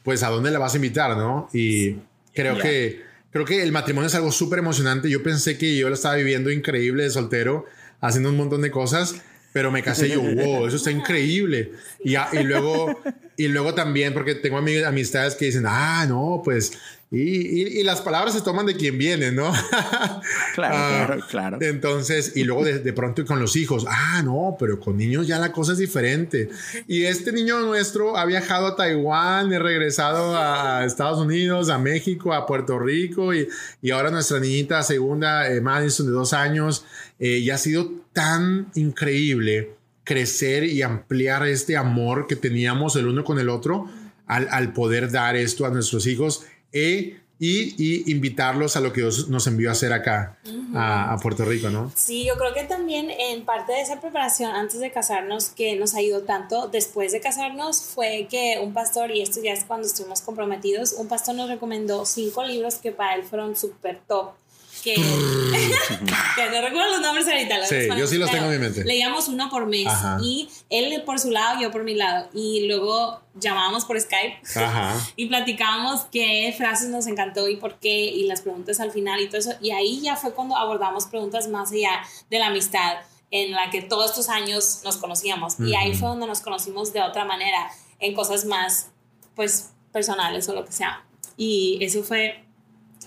pues a dónde la vas a invitar, ¿no? Y creo que creo que el matrimonio es algo súper emocionante. Yo pensé que yo lo estaba viviendo increíble de soltero, haciendo un montón de cosas, pero me casé yo, wow, eso está increíble. Y, y, luego, y luego también, porque tengo amistades que dicen, ah, no, pues y, y, las palabras se toman de quien viene, ¿no? claro, ah, claro, claro. Entonces, y luego de, de, pronto con los hijos, ah, no, pero con niños ya la cosa es diferente. Y este niño nuestro ha viajado a Taiwán, ha regresado a Estados Unidos, a México, a Puerto Rico, y, y ahora nuestra niñita segunda, eh, Madison, de dos años, eh, y ha sido tan increíble crecer y ampliar este amor que teníamos el uno con el otro al, al poder dar esto a nuestros hijos e, y, invitarlos a lo que Dios nos envió a hacer acá, a, Puerto Rico, ¿no? Sí, yo creo que también en parte de esa preparación antes de casarnos, que nos ayudó tanto después de casarnos, fue que un pastor, y esto ya es cuando estuvimos comprometidos, un pastor nos recomendó cinco libros que para él fueron súper top que, que no recuerdo los nombres ahorita. sí, yo sí los tengo en mi mente. Leíamos uno por mes y él por su lado, yo por mi lado. Y luego llamábamos por Skype y platicábamos qué frases nos encantó y por qué y las preguntas al final y todo eso. Y ahí ya fue cuando abordamos preguntas más allá de la amistad en la que todos estos años nos conocíamos. Y ahí fue donde nos conocimos de otra manera, en cosas más, pues, personales o lo que sea. Y eso fue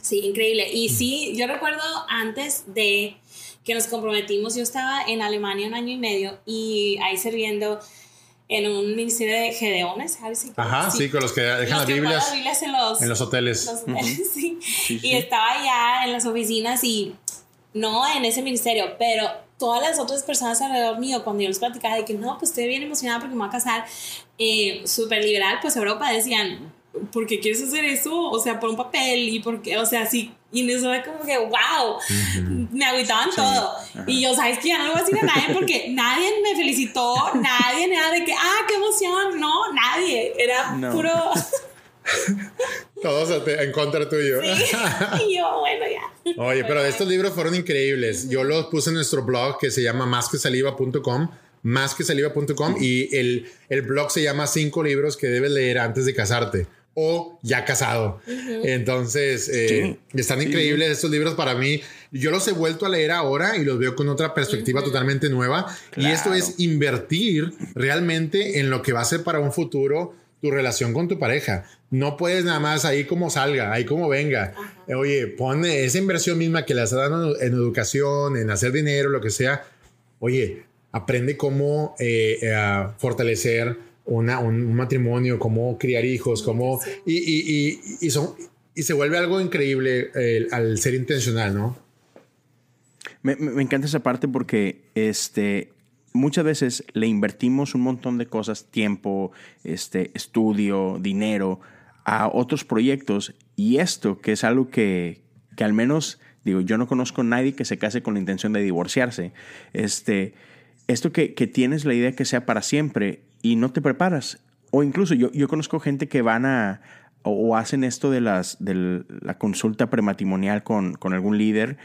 Sí, increíble. Y sí, yo recuerdo antes de que nos comprometimos, yo estaba en Alemania un año y medio y ahí sirviendo en un ministerio de gedeones, Ajá, sí, con los que dejan las Biblias, en, los, en los hoteles. sí. Y estaba allá en las oficinas y no en ese ministerio, pero todas las otras personas alrededor mío, cuando yo les platicaba de que no, pues estoy bien emocionada porque me voy a casar, eh, súper liberal, pues Europa decían, ¿por qué quieres hacer eso? O sea, por un papel y porque, o sea, sí. Y eso era como que, wow, me agüitaban todo. Y yo, ¿sabes que Ya no le voy a decir a nadie porque nadie me felicitó, nadie, nada de que, ah, qué emoción. No, nadie. Era puro. Todos en contra tuyo. Y yo, bueno, ya. Oye, pero estos libros fueron increíbles. Yo los puse en nuestro blog que se llama másquesaliva.com másquesaliva.com y el, el blog se llama cinco libros que debes leer antes de casarte o ya casado. Entonces, eh, están increíbles estos libros para mí. Yo los he vuelto a leer ahora y los veo con otra perspectiva totalmente nueva. Y esto es invertir realmente en lo que va a ser para un futuro tu relación con tu pareja. No puedes nada más ahí como salga, ahí como venga. Oye, pone esa inversión misma que le has dado en educación, en hacer dinero, lo que sea. Oye, aprende cómo eh, eh, fortalecer un, matrimonio, cómo criar hijos, cómo... Y, y, son, y se vuelve algo increíble al ser intencional, ¿no? Me, encanta esa parte porque este, muchas veces le invertimos un montón de cosas, tiempo, este, estudio, dinero, a otros proyectos y esto, que es algo que, que al menos Digo, yo no conozco a nadie que se case con la intención de divorciarse. Este, esto que, que tienes la idea que sea para siempre y no te preparas. O incluso yo, yo conozco gente que van a o, hacen esto de, las, de la consulta prematrimonial con, con algún líder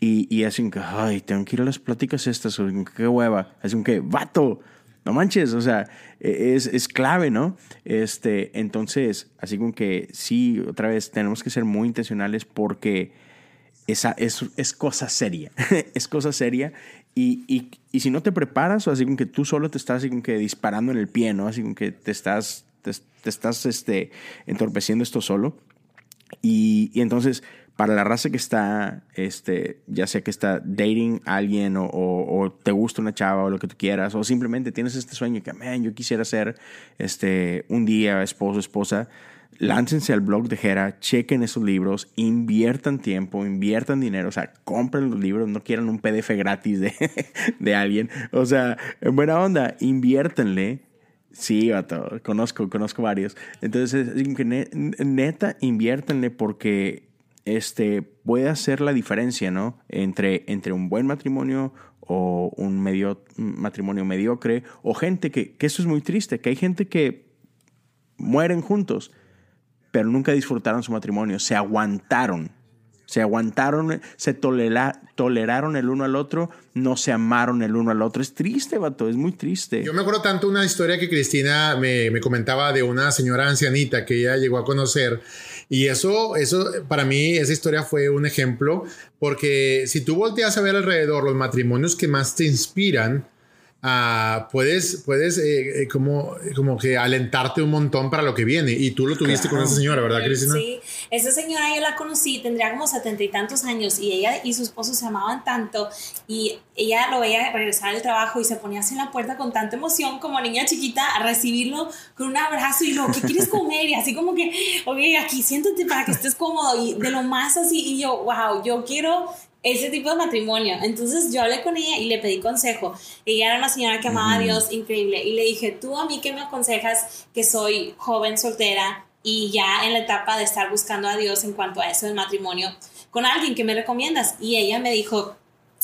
y, y hacen que, ay, tengo que ir a las pláticas estas, qué hueva. Hacen que, vato, no manches, o sea, e, es, es, clave, ¿no? Este, entonces, así como que sí, otra vez, tenemos que ser muy intencionales porque esa es, es cosa seria, es cosa seria. Y, y, y, si no te preparas, o así como que tú solo te estás así como que disparando en el pie, ¿no? Así como que te estás, te, estás este, entorpeciendo esto solo. Y, y, entonces, para la raza que está, este, ya sea que está dating a alguien o, te gusta una chava o lo que tú quieras, o simplemente tienes este sueño que, man, yo quisiera ser este, un día esposo, esposa, láncense al blog de Jera, chequen esos libros, inviertan tiempo, inviertan dinero, o sea, compren los libros, no quieran un PDF gratis de, de alguien, o sea, en buena onda, inviértanle. Sí, vato, conozco, conozco varios. Entonces, neta, inviértanle porque este, puede hacer la diferencia, ¿no? Entre, entre un buen matrimonio o un medio, matrimonio mediocre, o gente que, que eso es muy triste, que hay gente que mueren juntos pero nunca disfrutaron su matrimonio, se aguantaron, se aguantaron, se tolera, toleraron el uno al otro, no se amaron el uno al otro. Es triste, vato, es muy triste. Yo me acuerdo tanto una historia que Cristina me, me comentaba de una señora ancianita que ella llegó a conocer. Y eso, eso, para mí, esa historia fue un ejemplo, porque si tú volteas a ver alrededor los matrimonios que más te inspiran, Uh, puedes, puedes eh, eh, como, como que alentarte un montón para lo que viene. Y tú lo tuviste claro. con esa señora, ¿verdad, Cristina? Sí, esa señora yo la conocí, tendría como setenta y tantos años y ella y su esposo se amaban tanto y ella lo veía regresar del trabajo y se ponía así en la puerta con tanta emoción como niña chiquita a recibirlo con un abrazo y lo, ¿qué quieres comer? Y así como que, ok, aquí siéntate para que estés cómodo y de lo más así y yo, wow, yo quiero ese tipo de matrimonio. Entonces yo hablé con ella y le pedí consejo. Ella era una señora que amaba a Dios increíble y le dije, tú a mí que me aconsejas que soy joven soltera y ya en la etapa de estar buscando a Dios en cuanto a eso del matrimonio, con alguien que me recomiendas. Y ella me dijo,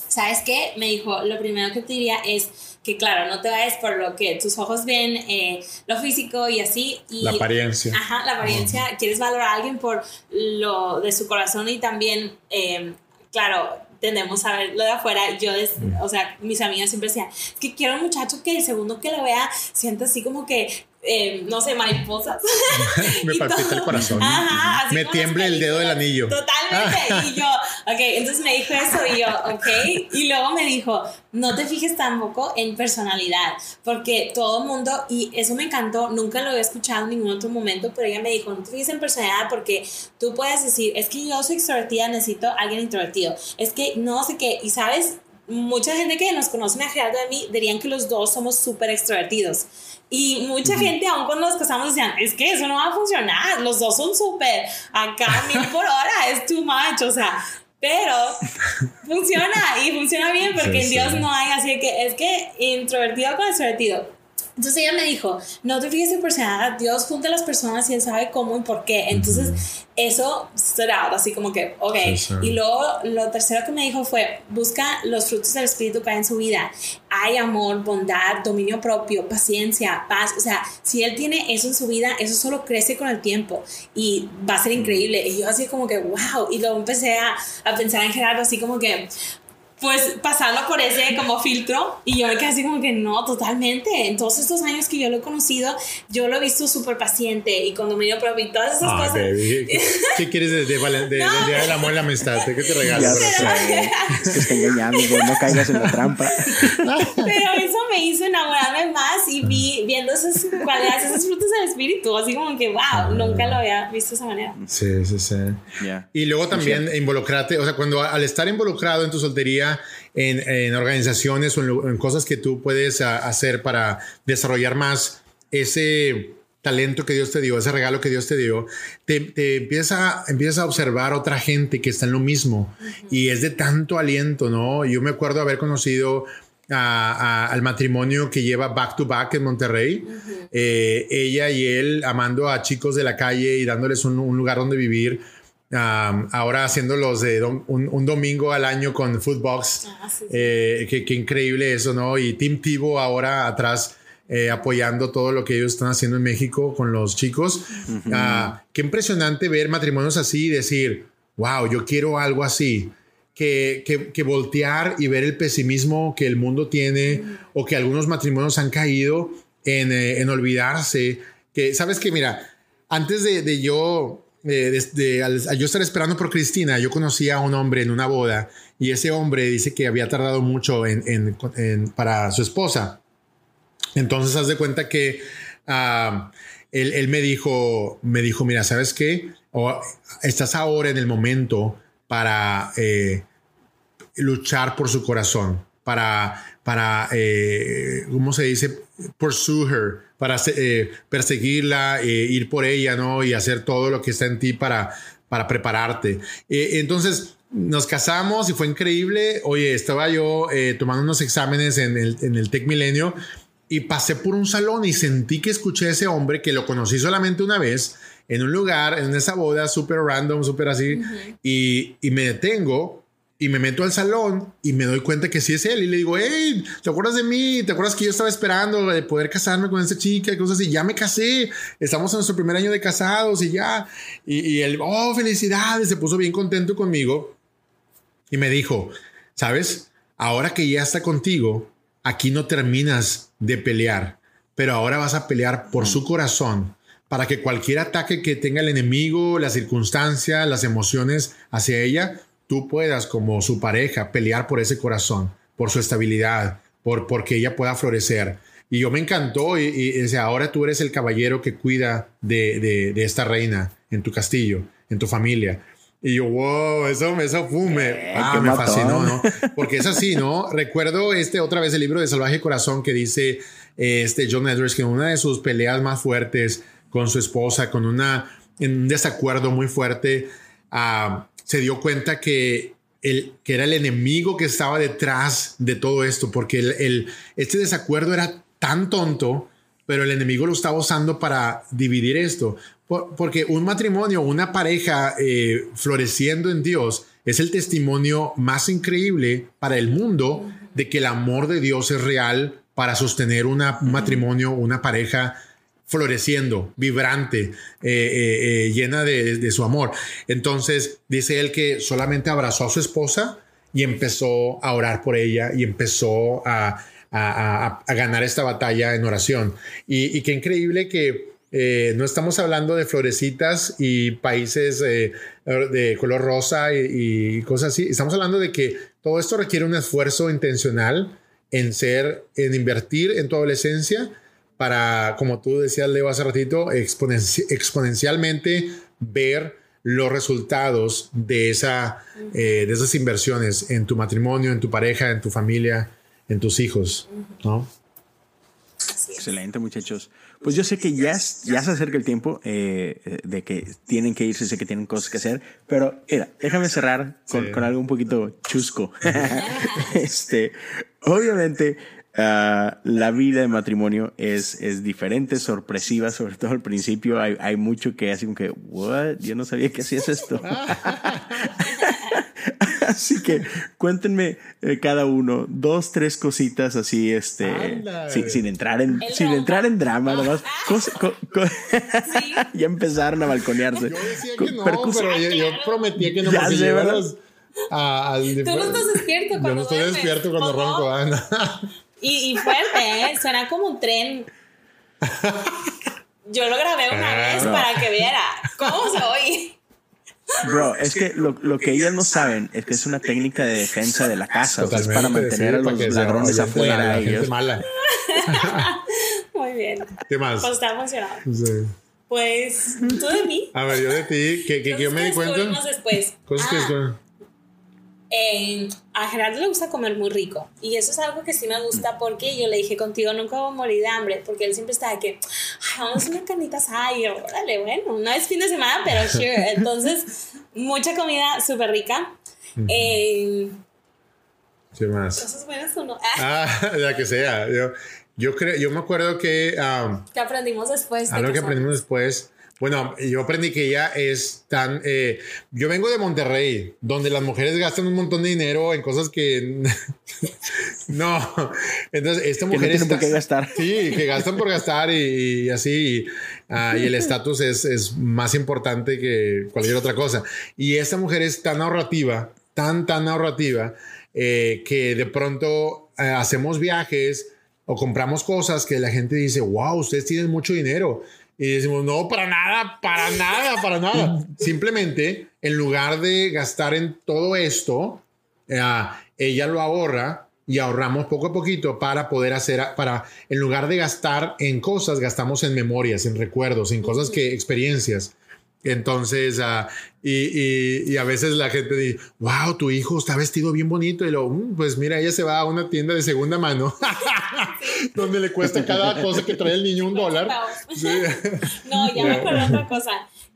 ¿sabes qué? Me dijo, lo primero que te diría es que, claro, no te vayas por lo que tus ojos ven, eh, lo físico y así. Y, la apariencia. Ajá, la apariencia. Quieres valorar a alguien por lo de su corazón y también... Eh, claro, tendemos a verlo de afuera. Yo, es, o sea, mis amigas siempre decían, es que quiero un muchacho que el segundo que lo vea sienta así como que eh, no sé, mariposas. me palpita el corazón. Ajá, me tiembla el dedo del anillo. Totalmente. y yo, ok, entonces me dijo eso y yo, ok. Y luego me dijo, no te fijes tampoco en personalidad, porque todo el mundo, y eso me encantó, nunca lo había escuchado en ningún otro momento, pero ella me dijo, no te fijes en personalidad porque tú puedes decir, es que yo soy extrovertida, necesito a alguien introvertido. Es que no sé qué, y sabes, mucha gente que nos conoce a Gerardo de mí dirían que los dos somos súper extrovertidos. Y mucha gente, aún cuando nos casamos, decían, es que eso no va a funcionar, los dos son súper, acá mil por hora es too much, o sea, pero funciona y funciona bien porque sí, en Dios sí. no hay, así que es que introvertido con extrovertido. Entonces ella me dijo, no te fijes en personalidad, Dios junta a las personas y Él sabe cómo y por qué. Entonces uh -huh. eso será así como que, ok. Sí, y luego lo tercero que me dijo fue, busca los frutos del Espíritu que hay en su vida. Hay amor, bondad, dominio propio, paciencia, paz. O sea, si Él tiene eso en su vida, eso solo crece con el tiempo y va a ser increíble. Y yo así como que, wow. Y luego empecé a, a pensar en Gerardo así como que, pues pasarlo por ese como filtro y yo me quedé así como que no, totalmente. En todos estos años que yo lo he conocido, yo lo he visto súper paciente y cuando me dio propio y todas esas Ay, cosas. Baby. ¿Qué, ¿Qué, quieres de, de, de, de, no. Día del Amor y la Amistad? ¿Qué te regalas? es que está engañando, no caigas en la trampa. Pero eso me hizo enamorarme más y vi viendo esas cualidades, esos frutos del espíritu, así como que wow, nunca lo había visto de esa manera. Sí, sí, sí. Yeah. Y luego también sí. involucrarte, o sea, cuando al estar involucrado en tu soltería, en, en organizaciones o en, en, cosas que tú puedes a, hacer para desarrollar más ese talento que Dios te dio, ese regalo que Dios te dio, te, te empieza, empiezas a observar otra gente que está en lo mismo uh -huh. y es de tanto aliento, ¿no? Yo me acuerdo haber conocido a, a, al matrimonio que lleva Back to Back en Monterrey. Uh -huh. eh, ella y él amando a chicos de la calle y dándoles un, un lugar donde vivir ahora haciendo los de un, domingo al año con Footbox. Ah, eh, qué, increíble eso, ¿no? Y Team Tivo ahora atrás. Eh, apoyando todo lo que ellos están haciendo en México con los chicos. Ah, qué impresionante ver matrimonios así y decir, wow, yo quiero algo así. Que, que, voltear y ver el pesimismo que el mundo tiene o que algunos matrimonios han caído en, eh, en olvidarse. Que sabes que, mira, antes de, de yo desde al, yo estar esperando por Cristina, yo conocí a un hombre en una boda y ese hombre dice que había tardado mucho en, para su esposa. Entonces, haz de cuenta que ah, él, me dijo, me dijo, mira, ¿sabes qué? estás ahora en el momento para eh, luchar por su corazón, para, para eh, ¿cómo se dice? Pursue her, para eh, perseguirla, eh, ir por ella, ¿no? Y hacer todo lo que está en ti para, para prepararte. Entonces, nos casamos y fue increíble. Oye, estaba yo tomando unos exámenes en el, en el Tech Milenio y pasé por un salón y sentí que escuché a ese hombre que lo conocí solamente una vez en un lugar, en esa boda súper random, súper así, y, y me detengo y me meto al salón y me doy cuenta que sí es él. Y le digo, hey, ¿te acuerdas de mí? ¿Te acuerdas que yo estaba esperando de poder casarme con esa chica y cosas así? Ya me casé. Estamos en nuestro primer año de casados y ya. Y, y él, oh, felicidades. Se puso bien contento conmigo. Y me dijo, ¿sabes? Ahora que ya está contigo, aquí no terminas de pelear, pero ahora vas a pelear por su corazón para que cualquier ataque que tenga el enemigo, la circunstancia, las emociones hacia ella, tú puedas como su pareja pelear por ese corazón, por su estabilidad, por porque ella pueda florecer. Y yo me encantó y, y, ahora tú eres el caballero que cuida de, de, esta reina en tu castillo, en tu familia. Y yo, wow, eso, eso fume. Ah, me fascinó, ¿no? Porque es así, ¿no? Recuerdo este otra vez el libro de Salvaje Corazón que dice este John Edwards que en una de sus peleas más fuertes con su esposa, con una, en un desacuerdo muy fuerte, a se dio cuenta que, el, que era el enemigo que estaba detrás de todo esto, porque el, este desacuerdo era tan tonto, pero el enemigo lo estaba usando para dividir esto. porque un matrimonio, una pareja eh, floreciendo en Dios, es el testimonio más increíble para el mundo de que el amor de Dios es real para sostener un matrimonio, una pareja floreciendo, vibrante, eh, eh, eh, llena de, su amor. Entonces dice él que solamente abrazó a su esposa y empezó a orar por ella y empezó a, ganar esta batalla en oración. Y, qué increíble que no estamos hablando de florecitas y países de color rosa y, y cosas así. Estamos hablando de que todo esto requiere un esfuerzo intencional en ser, en invertir en tu adolescencia para, como tú decías, Leo, hace ratito, exponencialmente ver los resultados de, esa, eh, de esas inversiones en tu matrimonio, en tu pareja, en tu familia, en tus hijos, ¿no? Excelente, muchachos. Pues yo sé que ya, ya se acerca el tiempo eh, de que tienen que irse, sé que tienen cosas que hacer, pero mira, déjame cerrar con, con algo un poquito chusco. este, obviamente, Ah, la vida de matrimonio es, es diferente, sorpresiva, sobre todo al principio. Hay, hay mucho que así como que, ¿what? Yo no sabía que hacías esto. así que cuéntenme eh, cada uno dos, tres cositas así, este, sin, entrar en, sin entrar en drama, nomás. ya empezaron a balconearse. Yo decía que no, pero yo, prometía que no me llevaras al... Tú no estás despierto cuando Yo no estoy despierto cuando ronco, Ana. Y, fuerte, ¿eh? Suena como un tren. Yo lo grabé una ah, vez para que viera cómo se oye. Bro, es que lo, lo, que ellas no saben es que es una técnica de defensa de la casa. es para mantener a los ladrones afuera. ellos. Mala. Muy bien. ¿Qué más? Pues está emocionado. Sí. Pues, tú de mí. A ver, yo de ti, que, que yo me di cuenta. después. Cosas que ah a Gerardo le gusta comer muy rico y eso es algo que sí me gusta porque yo le dije contigo nunca voy a morir de hambre porque él siempre estaba que vamos a una carnita asada y órale bueno no es fin de semana pero sure entonces mucha comida súper rica ¿Qué más? Cosas buenas o no. ah, ya que sea. Yo, yo, creo, yo me acuerdo que. Um, que aprendimos después. algo que aprendimos después. Bueno, yo aprendí que ella es tan... Eh, yo vengo de Monterrey, donde las mujeres gastan un montón de dinero en cosas que... no. Entonces, esta mujer... Que no por qué gastar. Sí, que gastan por gastar y, así. Ah, y el estatus es, es más importante que cualquier otra cosa. Y esta mujer es tan ahorrativa, tan, tan ahorrativa, eh, que de pronto eh, hacemos viajes o compramos cosas que la gente dice, wow, ustedes tienen mucho dinero. Y decimos, no, para nada, para nada, para nada. Simplemente, en lugar de gastar en todo esto, eh, ella lo ahorra y ahorramos poco a poquito para poder hacer, para, en lugar de gastar en cosas, gastamos en memorias, en recuerdos, en cosas que, experiencias. Entonces, uh, y, y, a veces la gente dice, wow, tu hijo está vestido bien bonito. Y lo, mm, pues mira, ella se va a una tienda de segunda mano, donde le cuesta cada cosa que trae el niño un dólar. no, ya me acuerdo otra cosa.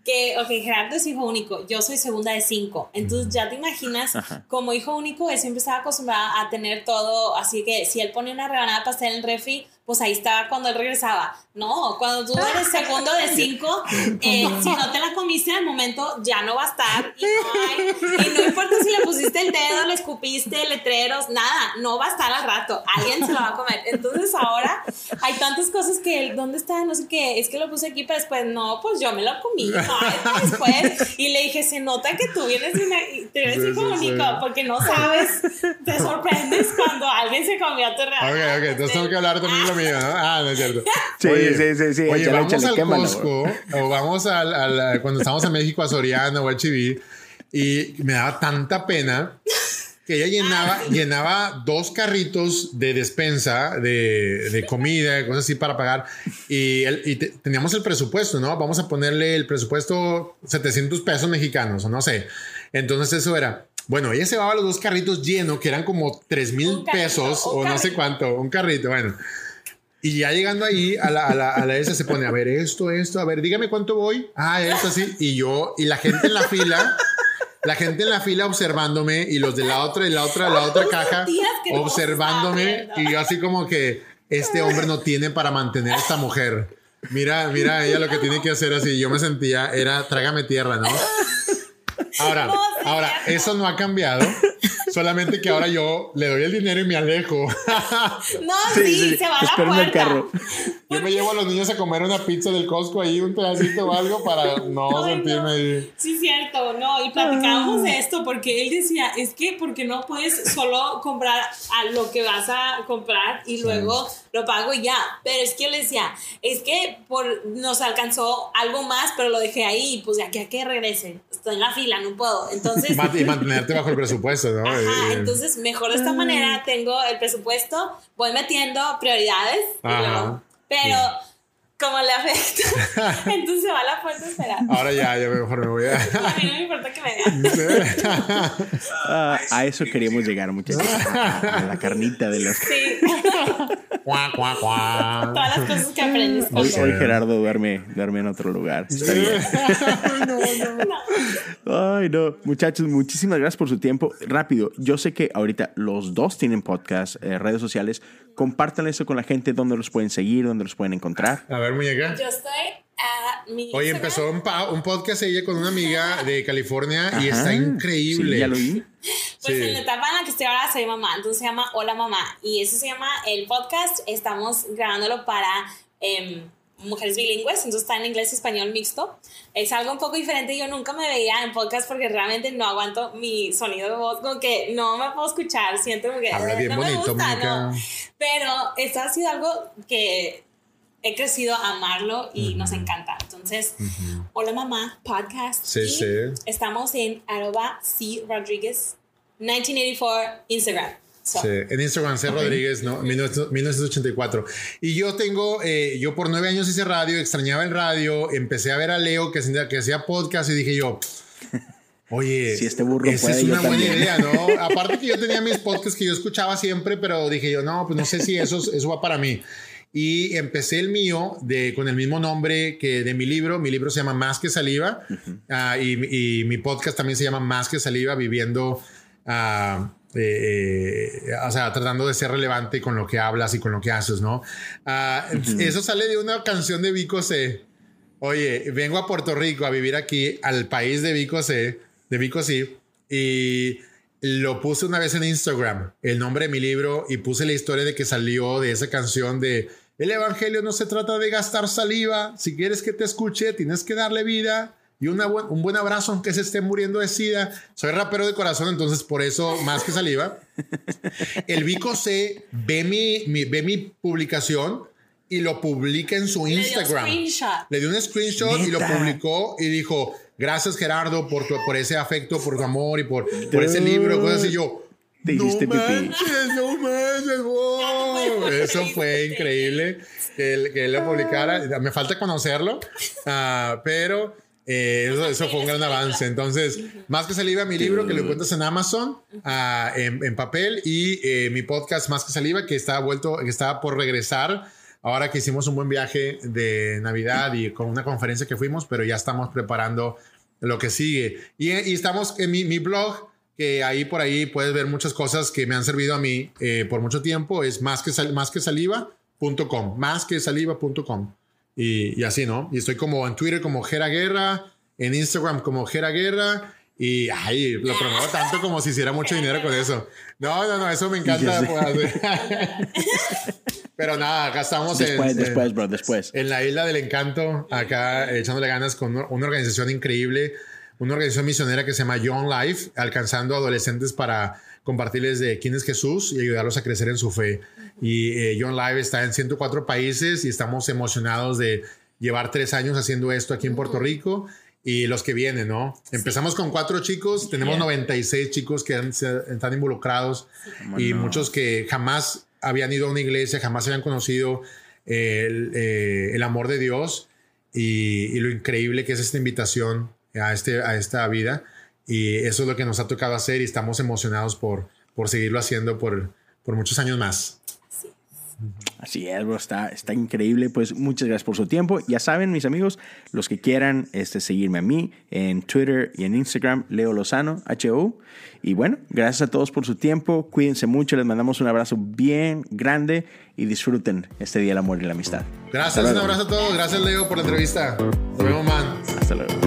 Que, ok, Gerardo es hijo único, yo soy segunda de cinco. Entonces, ya te imaginas, como hijo único, él siempre estaba acostumbrado a tener todo. Así que si él pone una rebanada de pastel en el refri, pues ahí estaba cuando él regresaba. No, cuando tú eres segundo de cinco, eh, si no te la comiste en el momento, ya no va a estar. Y no, y no importa si le pusiste el dedo, le escupiste, letreros, nada, no va a estar al rato. Alguien se lo va a comer. Entonces ahora hay tantas cosas que, ¿dónde está? No sé qué, es que lo puse aquí, pero después, no, pues yo me lo comí. No, después. Y le dije, se nota que tú vienes y te ves sí, porque no sabes, te sorprendes cuando alguien se comió a tu regalo. Ok, ok, entonces tengo que hablar también lo Ah, no es cierto. Sí, sí, sí, sí. Oye, vamos al Costco o vamos al, cuando estamos en México a Soriano o a Chiví y me daba tanta pena que ella llenaba, llenaba dos carritos de despensa, de, de comida, cosas así para pagar. Y, y teníamos el presupuesto, ¿no? Vamos a ponerle el presupuesto 700 pesos mexicanos, o no sé. Entonces eso era, bueno, ella se llevaba los dos carritos llenos, que eran como 3 mil pesos o no sé cuánto, un carrito, bueno. Y ya llegando ahí a la, a la, a la esa se pone, a ver, esto, esto, a ver, dígame cuánto voy. Ah, esto así. Y yo, y la gente en la fila, la gente en la fila observándome y los de la otra y la otra, la otra caja observándome y yo así como que este hombre no tiene para mantener a esta mujer. Mira, mira, ella lo que tiene que hacer así. Yo me sentía, era trágame tierra, ¿no? Ahora, ahora, eso no ha cambiado. Solamente que ahora yo le doy el dinero y me alejo. No, sí, se va a la puerta. El carro. Yo me llevo a los niños a comer una pizza del Costco ahí, un pedacito o algo para no sentirme ahí. Sí, cierto, no, y platicábamos de esto porque él decía, es que porque no puedes solo comprar a lo que vas a comprar y luego lo pago y ya. Pero es que él decía, es que por, nos alcanzó algo más, pero lo dejé ahí y pues ya que a que regrese. Estoy en la fila, no puedo. Entonces... y mantenerte bajo el presupuesto, ¿no? Ajá, eh, entonces mejor de esta manera tengo el presupuesto, voy metiendo prioridades. pero como le afecta, entonces va a la puerta a esperar. Ahora ya, yo mejor me voy a. a mí no me importa que me vean. Ah, a eso queríamos llegar, muchachos. A la carnita de los. Sí. Cuá, cuá, cuá. Todas las cosas que aprendes. Hoy, hoy Gerardo duerme, duerme en otro lugar. Está bien. no, no. Ay, no. Muchachos, muchísimas gracias por su tiempo. Rápido, yo sé que ahorita los dos tienen podcast, eh, redes sociales. Compartan eso con la gente, donde los pueden seguir, donde los pueden encontrar. A ver, muñeca. Yo estoy a mi. Hoy empezó un, un, podcast ella con una amiga de California y está increíble. Sí, ya lo vi. Pues en la etapa en la que estoy ahora soy mamá, entonces se llama Hola Mamá y eso se llama el podcast. Estamos grabándolo para em, mujeres bilingües, entonces está en inglés y español mixto. Es algo un poco diferente. Yo nunca me veía en podcast porque realmente no aguanto mi sonido de voz, como que no me puedo escuchar. Siento que Habla bien no me gusta, no. Pero esto ha sido algo que he crecido a amarlo y nos encanta. Entonces, hola mamá, podcast. Sí, y sí. Estamos en arroba C Rodríguez 1984 Instagram. Sí, en Instagram, C. Rodríguez, ¿no? 1984. Y yo tengo, eh, yo por nueve años hice radio, extrañaba el radio, empecé a ver a Leo que, que hacía podcast y dije yo, oye, si este burro esa es una buena idea, ¿no? Aparte que yo tenía mis podcasts que yo escuchaba siempre, pero dije yo, no, pues no sé si eso, eso va para mí. Y empecé el mío de, con el mismo nombre que de mi libro. Mi libro se llama Más que Saliva ah, y, y, mi podcast también se llama Más que Saliva, viviendo... Uh, eh, o sea, tratando de ser relevante con lo que hablas y con lo que haces, ¿no? Ah, eso sale de una canción de Vico C. Oye, vengo a Puerto Rico a vivir aquí, al país de Vico C, de Vico C, y lo puse una vez en Instagram, el nombre de mi libro, y puse la historia de que salió de esa canción de El Evangelio no se trata de gastar saliva, si quieres que te escuche, tienes que darle vida y una un buen abrazo aunque se esté muriendo de sida. Soy rapero de corazón, entonces por eso más que saliva. El Vico C ve mi, ve mi publicación y lo publica en su Instagram. Le dio un screenshot y lo publicó y dijo, gracias Gerardo por, tu, por ese afecto, por tu amor y por, por ese libro, cosas así. Yo, te hiciste no manches, no manches, Eso fue increíble que él, que él, lo publicara. Me falta conocerlo, uh, pero eh, eso, fue un gran avance. Entonces, más que saliva, mi libro que lo encuentras en Amazon ah, en, papel y eh, mi podcast Más que saliva que está vuelto, que está por regresar. Ahora que hicimos un buen viaje de Navidad y con una conferencia que fuimos, pero ya estamos preparando lo que sigue. Y, estamos en mi, blog, que ahí por ahí puedes ver muchas cosas que me han servido a mí eh, por mucho tiempo. Es más que, más que saliva.com, más que saliva.com. Y, así, ¿no? Y estoy como en Twitter como Gera Guerra, en Instagram como Gera Guerra. Y ay, lo promuevo tanto como si hiciera mucho dinero con eso. No, no, no, eso me encanta. Pero nada, acá estamos después, en, después, bro, después. En la isla del encanto, acá echándole ganas con una organización increíble, una organización misionera que se llama Young Life, alcanzando adolescentes para compartirles de quién es Jesús y ayudarlos a crecer en su fe. Y eh, John Live está en 104 países y estamos emocionados de llevar tres años haciendo esto aquí en Puerto Rico y los que vienen, ¿no? Empezamos con cuatro chicos, tenemos 96 chicos que están involucrados y muchos que jamás habían ido a una iglesia, jamás habían conocido el, eh, el amor de Dios y, y, lo increíble que es esta invitación a, este, a esta vida. Y eso es lo que nos ha tocado hacer y estamos emocionados por, por seguirlo haciendo por, por muchos años más. Así es, bro, está, está increíble. Pues muchas gracias por su tiempo. Ya saben, mis amigos, los que quieran este, seguirme a mí en Twitter y en Instagram, Leo Lozano, H-O. Y bueno, gracias a todos por su tiempo. Cuídense mucho, les mandamos un abrazo bien grande y disfruten este día del amor y la amistad. Gracias, un abrazo a todos. Gracias, Leo, por la entrevista. Nos vemos, man. Hasta luego.